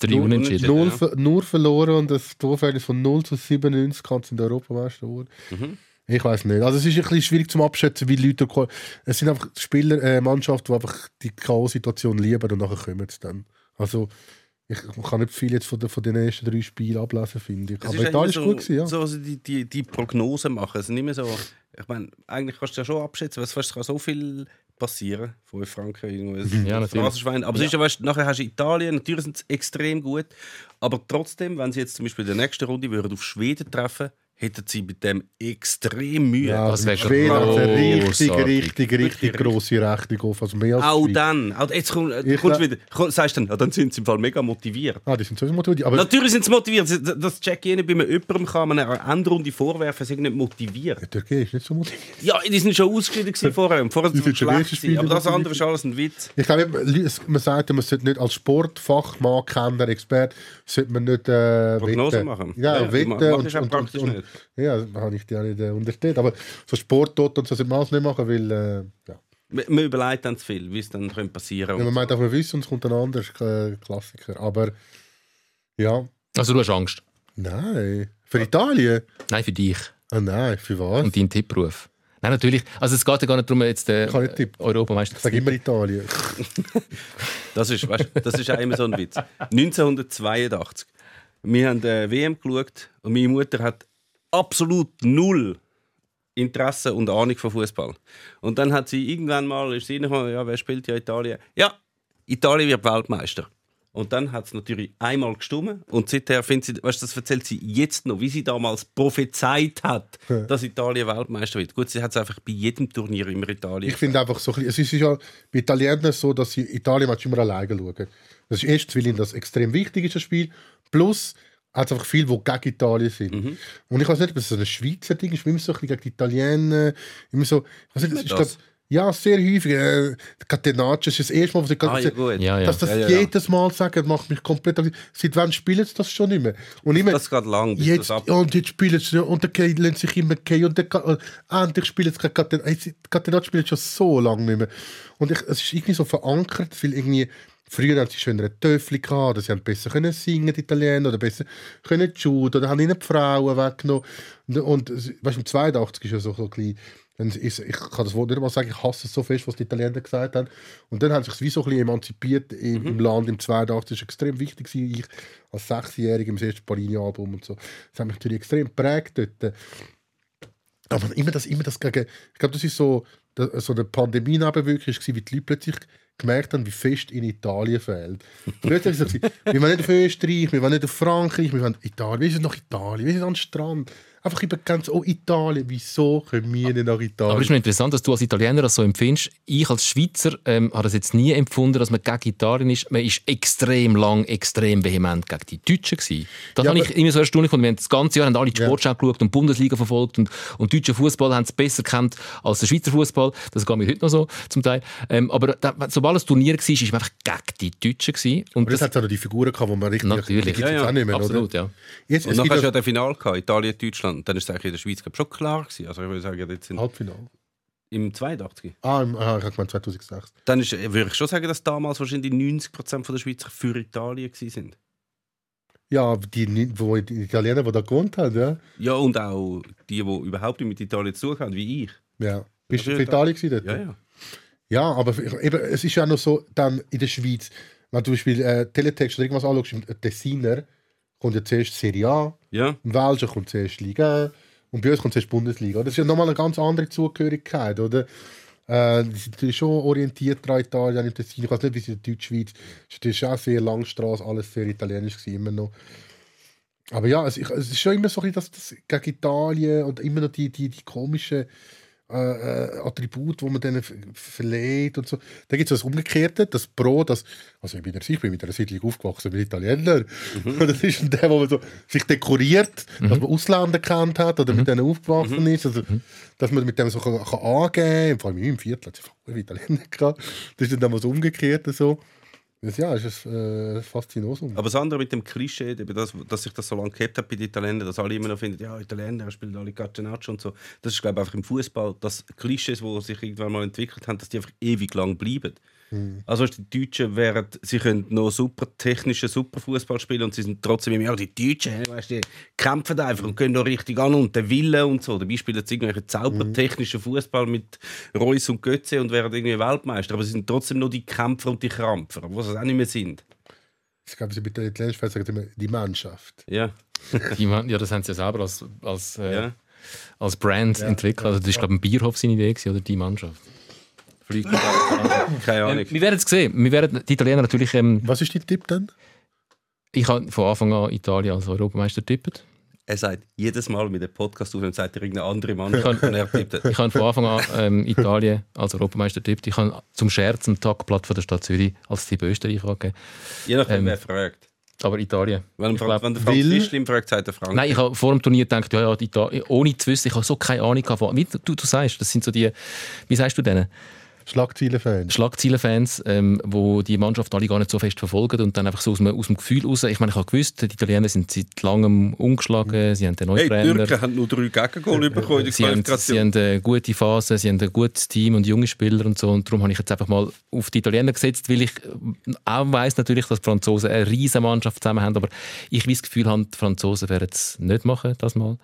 Drei Nur Unentschieden. null, ja. nur verloren und das Torverhältnis von 0 zu 97 kann es in der Europameister geworden. Mhm. Ich weiß nicht. Also es ist ein bisschen schwierig zum Abschätzen, wie Leute Es sind einfach Spieler, äh, Mannschaften, die einfach die K.O.-Situation lieben und nachher kommen sie dann. Also ich kann nicht viel jetzt von, den- von den ersten drei Spielen ablesen, finde ich. Es Aber Italien ist immer gut gewesen, ja. So, so die, die, die Prognose machen. Es sind immer so, ich meine, eigentlich kannst du ja schon abschätzen, was es kann so viel passieren. Fünf Franken, Ja, natürlich. Phrasenschwein. Aber es ist ja, weißt, nachher hast du Italien, natürlich sind sie extrem gut. Aber trotzdem, wenn sie jetzt zum Beispiel in der nächsten Runde würden auf Schweden treffen hätten sie mit dem extrem Mühe. Ja, Das mit wär Schweden hat eine richtig, richtig, richtig grosse Rechnung auf. Also mehr als Auch dann, auch jetzt komm, äh, kommst wieder, komm, sagst du dann, ja, dann sind sie im Fall mega motiviert. Ah, die sind sowieso motiviert. Aber Natürlich sind sie motiviert. Das- Das check ich nicht bei einem jemandem kann man eine Endrunde vorwerfen, sie sind nicht motiviert. die Türkei ist nicht so motiviert. Ja, die sind schon ausgeschieden vorher. und Vorher Die sind sie schlecht gewesen. Aber das andere ist alles ein Witz. Ich glaube, man sagt, ja, man sollte nicht als Sportfachmann, Kenner, Experte, sollte man nicht äh, Prognosen machen. Ja, Ja, ja, wetten. und, ich auch und, praktisch und, nicht. Ja, das habe ich dir auch nicht äh, unterstellt. Aber so Sporttot und so sollte man alles nicht machen, weil äh, ja. Man man überlegt dann zu viel, wie es dann könnte passieren Ja, man meint auch, man wissen, und es kommt ein anderer äh, Klassiker. Aber ja, Also du hast Angst. nein. Für Italien? Nein, für dich Ah nein, für was? und deinen Tippruf. Nein, natürlich. Also es geht ja gar nicht darum, jetzt nicht tippen. Europameister Ich sage immer Italien. Das ist, weißt, das ist auch immer so ein Witz. 1982. Wir haben äh, WM geschaut und meine Mutter hat absolut null Interesse und Ahnung von Fußball. Und dann hat sie irgendwann mal, ist sie reingekommen, ja, wer spielt ja Italien? Ja, Italien wird Weltmeister. Und dann hat es natürlich einmal gestummen und seither findet sie, weißt, du, das erzählt sie jetzt noch, wie sie damals prophezeit hat, dass Italien Weltmeister wird. Gut, sie hat es einfach bei jedem Turnier immer Italien. Ich finde einfach so, es ist ja bei Italienern so, dass sie Italien immer alleine schauen. Das ist erstens, weil ihnen das extrem wichtig ist, das Spiel. Plus hat es einfach viele, die gegen Italien sind. Mhm. Und ich weiß nicht, ob es so ein Schweizer Ding ist, immer so ein bisschen gegen die Italiener. Immer so, ich weiß nicht, das ist, das? ja, sehr häufig. Äh, Catenaccio ist das erste Mal, was ich ah, ja, gut. Ja, ja. dass das Ja, ja, ja. jedes Mal sagen, macht mich komplett. Seit wann spielen sie das schon nicht mehr? Und immer, Das geht lang, bis Jetzt, das ab... und jetzt spielen sie und der Kane lässt sich immer gehen und und endlich spielen sie Catenaccio. Catenaccio spielt schon so lange nicht mehr. Und ich, es ist irgendwie so verankert, weil irgendwie früher haben sie schönere Töffel oder sie haben besser können singen, die Italiener, oder besser können shooten, oder haben ihnen die Frauen weggenommen. Und, und weißt du, im 82 ist ja so, so ein bisschen, ist, ich kann das Wort nicht mal sagen, ich hasse es so fest, was die Italiener gesagt haben. Und dann haben sie sich wie so ein bisschen emanzipiert im, im Land im 82. Das war extrem wichtig. Ich als Sechsjähriger im ersten Parini-Album und so. Das hat mich natürlich extrem geprägt dort. Aber immer das, immer das gegen. Ich glaube, das ist so, so eine Pandemie-Nebenwirkung, wie die Leute plötzlich gemerkt haben, wie fest in Italien fehlt. Ist es so, wir wollen nicht auf Österreich, wir wollen nicht auf Frankreich, wir wollen Italien. Wir sind nach Italien, wir sind an den Strand. Einfach über ganz, oh Italien, wieso können wir nicht nach Aber es Italien? ist mir interessant, dass du als Italiener das so empfindest. Ich als Schweizer ähm, habe das jetzt nie empfunden, dass man gegen Italien ist. Man ist extrem lang, extrem vehement gegen die Deutschen gewesen. Das Ja, habe ich immer so erstaunlich gefunden. Wir haben das ganze Jahr haben alle die Ja. Sportschau geschaut und die Bundesliga verfolgt und, und deutsche Fußball haben es besser kennt als der Schweizer Fußball. Das geht mir heute noch so zum Teil. Ähm, aber da, sobald es Turnier war, ist man einfach gegen die Deutschen gewesen. Und Aber das hat auch noch die Figuren gehabt, wo man richtig. Natürlich. die Ja, ja, auch nicht mehr, absolut, oder? ja. Jetzt, Und es nachher hast du ja ja das Finale gehabt, Italien-Deutschland. Dann ist es eigentlich in der Schweiz schon klar gewesen. Also ich würde sagen, jetzt sind Halbfinale. Im 82. Ah, im, ah ich habe gemeint 2006. Dann ist, würde ich schon sagen, dass damals wahrscheinlich 90% von der Schweizer für Italien waren. Ja, die, wo, die Italiener, die da gewohnt haben, ja. Ja, und auch die, die überhaupt nicht mit Italien zu tun haben, wie ich. ja. Bist du für Italien gewesen? Ja, ja. Ja, aber eben, es ist ja noch so, dann in der Schweiz, wenn du zum Beispiel äh, Teletext oder irgendwas anschaust, im Tessiner kommt ja zuerst Serie A, Ja, im Welschen kommt zuerst Liga und bei uns kommt zuerst Bundesliga. Das ist ja nochmal eine ganz andere Zugehörigkeit, oder? Äh, die sind natürlich schon orientiert an Italien, im Tessin. Ich weiß nicht, wie es in der Deutschschweiz ist. Das ist auch sehr Langstrasse, alles sehr italienisch gewesen, immer noch. Aber ja, es, ich- es ist schon immer so, dass das gegen Italien und immer noch die, die, die komischen äh, äh, Attribute, die man denen ver- verleiht und so. Da gibt es das Umgekehrte, das Pro, das, also ich bin, der- ich bin mit einer Siedlung aufgewachsen, mit Italiener. Und das ist der, wo man so sich dekoriert, dass man Ausländer kennt hat oder mit denen aufgewachsen ist, also, dass man mit dem so kann, kann angeben kann. Vor allem meinem Viertel hat es viele Italiener gehabt. Das ist dann damals umgekehrt so. Das, ja, ist ein äh, Faszinosum. aber das andere mit dem Klischee, das, dass sich das so lange gehabt hat bei den Italienern, dass alle immer noch finden, ja, Italiener spielen alle Catenaccio und so. Das ist, glaube ich, einfach im Fußball, dass Klischees, die sich irgendwann mal entwickelt haben, dass die einfach ewig lang bleiben. Also weißt du, die Deutschen wären, sie können noch super technischen, super Fußball spielen und sie sind trotzdem immer, ja, die Deutschen, weißt du, die kämpfen einfach und gehen noch richtig an und der Wille und so. Dabei spielen sie irgendwelchen zaubertechnischen Fußball mit Reus und Götze und wären irgendwie Weltmeister. Aber sie sind trotzdem noch die Kämpfer und die Krampfer, was sie auch nicht mehr sind. Ich glaube, sie mit den italienischen Fans sagen immer die Mannschaft. Ja, Die, man- ja, das haben sie ja selber als, als, äh, ja. als Brand entwickelt. Also das ist, glaube ich, ein Bierhof seine Idee gewesen, oder die Mannschaft. Fliegt keine Ahnung. ähm, wir werden es sehen. Wir werden die Italiener natürlich... Ähm, Was ist dein Tipp dann? ich habe von Anfang an Italien als Europameister tippt. Er sagt jedes Mal mit dem Podcast auf und sagt er irgendeine andere Mannschaft und er tippt. Ich habe von Anfang an ähm, Italien als Europameister tippt. Ich habe zum Scherz ein Tagblatt von der Stadt Zürich als Tipp Österreich angegeben. Je nachdem, Ähm, wer fragt. Aber Italien. Wenn, Ich glaub, wenn der Frank Will- Fischlim fragt, sagt der Frank. Nein, ich habe vor dem Turnier gedacht, ja, ja, Italien, ohne zu wissen, ich habe so keine Ahnung gehabt. von- Wie du, du sagst, das sind so die, wie sagst du denen? Schlagzeilenfans. Schlagzeilenfans, ähm, wo die Mannschaft alle gar nicht so fest verfolgen und dann einfach so aus dem, aus dem Gefühl raus. Ich meine, ich habe gewusst, die Italiener sind seit langem umgeschlagen, sie haben den neuen hey, die Trainer. Türken haben nur drei Gegengol bekommen in der Sie haben, sie haben eine gute Phase, sie haben ein gutes Team und junge Spieler und so. Und darum habe ich jetzt einfach mal auf die Italiener gesetzt, weil ich äh, auch weiss natürlich, dass die Franzosen eine riesige Mannschaft zusammen haben, aber ich wie das Gefühl habe, die Franzosen werden es nicht machen, das mal.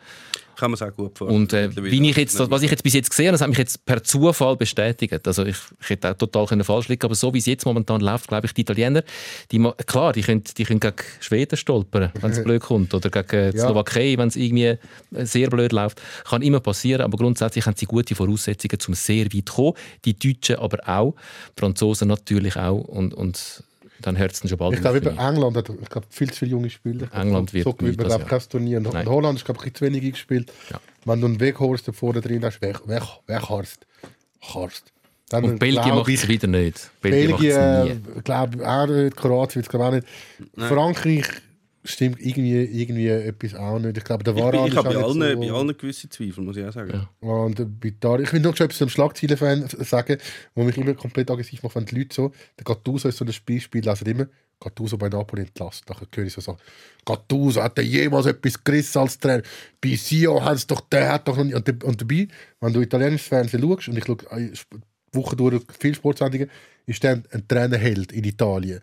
Kann man es auch gut vorstellen. Und äh, wie ich jetzt, was ich jetzt bis jetzt gesehen habe, das hat mich jetzt per Zufall bestätigt. Also ich, ich hätte auch total können falsch liegen, aber so wie es jetzt momentan läuft, glaube ich, die Italiener, die, klar, die können, die können gegen Schweden stolpern, wenn es blöd kommt, oder gegen die Ja. Slowakei, wenn es irgendwie äh, sehr blöd läuft. Kann immer passieren, aber grundsätzlich haben sie gute Voraussetzungen, um sehr weit zu kommen. Die Deutschen aber auch, die Franzosen natürlich auch und, und dann hört es schon bald Ich glaube, England hat ich glaube, viel zu viele junge Spieler. England wird so gewinnt man glaube kein Turnier. Und Nein. Holland ist glaube ich zu wenig gespielt. Ja. Wenn du einen Weghorst da vorne drin hast, weg, weg, weghorst. Horst. Dann Und Belgien macht es ich, wieder nicht. Belgien, Belgien, nie. glaube auch nicht, Kroatien wird es glaube auch nicht. Frankreich stimmt irgendwie, irgendwie etwas auch nicht. Ich glaube, der ich, bin- ich ist habe auch bei allen, so... bei allen gewisse Zweifel, muss ich auch sagen. Ja. Und bei Italien, ich will noch schon etwas zum Schlagzeilen-Fan sagen, wo mich immer komplett aggressiv macht, wenn die Leute so, der Gattuso ist so ein Spiel, Spiel lesen immer, Gattuso bei Napoli entlassen. Nachher höre ich so sagen, Gattuso hat der jemals etwas gerissen als Trainer? Bei Sio hat es doch, der hat doch noch nicht. Und, und dabei, wenn du italienisches Fernsehen schaust, und ich schaue äh, Woche durch viele Sportsendungen, ist der ein Trainerheld in Italien.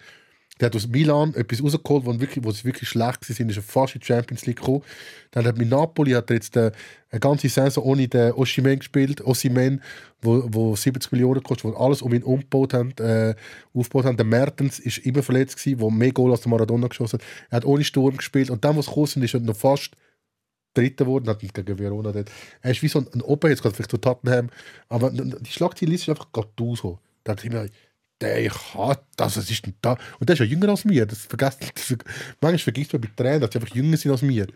Der hat aus Milan etwas rausgeholt, wo, wirklich, wo sie wirklich schlecht waren, ist fast in die Champions League gekommen. Dann hat mit Napoli hat er jetzt äh, eine ganze Saison ohne den Oshimen gespielt. Oshimen, wo, wo 70 Millionen kostet, wo alles um ihn umgebaut haben, äh, aufgebaut haben. Der Mertens ist immer verletzt gewesen, wo mehr Goal als der Maradona geschossen hat. Er hat ohne Sturm gespielt und dann, was gekommen ist er noch fast Dritter geworden, hat gegen Verona dort. Er ist wie so ein, ein Opa, jetzt gerade vielleicht zu Tottenham, aber die Schlagzeile ist einfach Gattuso. Da dachte ich mir, der hat das, was ist denn da? Und der ist ja jünger als mir. Das vergisst, das, manchmal vergisst man bei Trainern, dass sie einfach jünger sind als mir.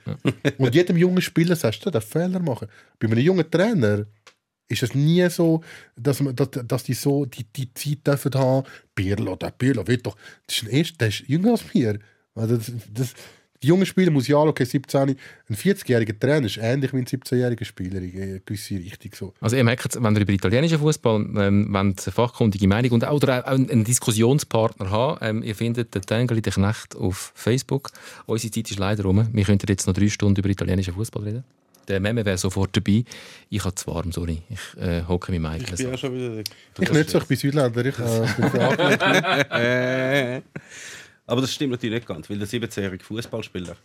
Und jedem jungen Spieler sagst du, der Fehler machen. Bei einem jungen Trainer ist es nie so, dass, man, dass, dass die so die, die Zeit dürfen haben. Pirlo, der Pirlo wird doch, das ist ein Erst, der ist jünger als mir. Also das, das, die jungen Spieler muss ja, okay, 17, ein 40-jähriger Trainer ist ähnlich wie ein 17-jähriger Spieler in eine gewisse Richtung. So. Also ihr merkt, wenn ihr über italienischen Fußball ähm, eine fachkundige Meinung und auch, oder auch einen Diskussionspartner haben, ähm, ihr findet den Tengeli den Knecht auf Facebook. Unsere Zeit ist leider rum. Wir könnten jetzt noch drei Stunden über italienischen Fußball reden. Der Meme wäre sofort dabei. Ich habe zu warm, sorry. Ich äh, hocke mit Michael. Ich bin ja schon wieder. Ich nicht so, ich bin Südländer. Ich äh, bin. Äh. Aber das stimmt natürlich nicht ganz, weil der 17-jährige Fußballspieler,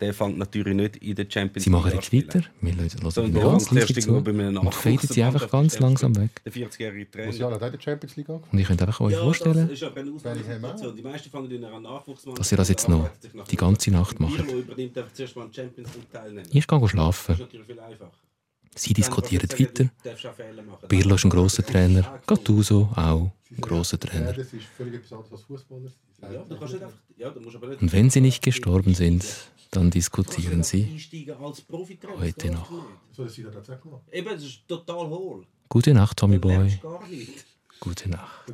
der fängt natürlich nicht in der Champions Sie machen League jetzt an weiter. Wir hören der ganz irgendwo zu. Und faden sie einfach ganz langsam weg. Der 40-jährige Trainer. Musiala hat auch in der Champions League angefangen. Und ich könnte einfach euch Ja, vorstellen, das ist aber eine Ausnahmesituation. Die meisten fangen in einer Nachwuchsmannschaft dass ihr das jetzt noch die ganze Nacht Pirlo macht. übernimmt einfach zuerst mal am Champions League teilnehmen. Ich gehe schlafen. Sie diskutieren weiter. machen. Pirlo ist ein grosser Trainer. Gattuso auch ein grosser Ja, Trainer. das ist völlig etwas anderes als Fußballer. Und wenn sie nicht gestorben sind, dann diskutieren sie heute noch. Gute Nacht, Tommy Boy. Gute Nacht.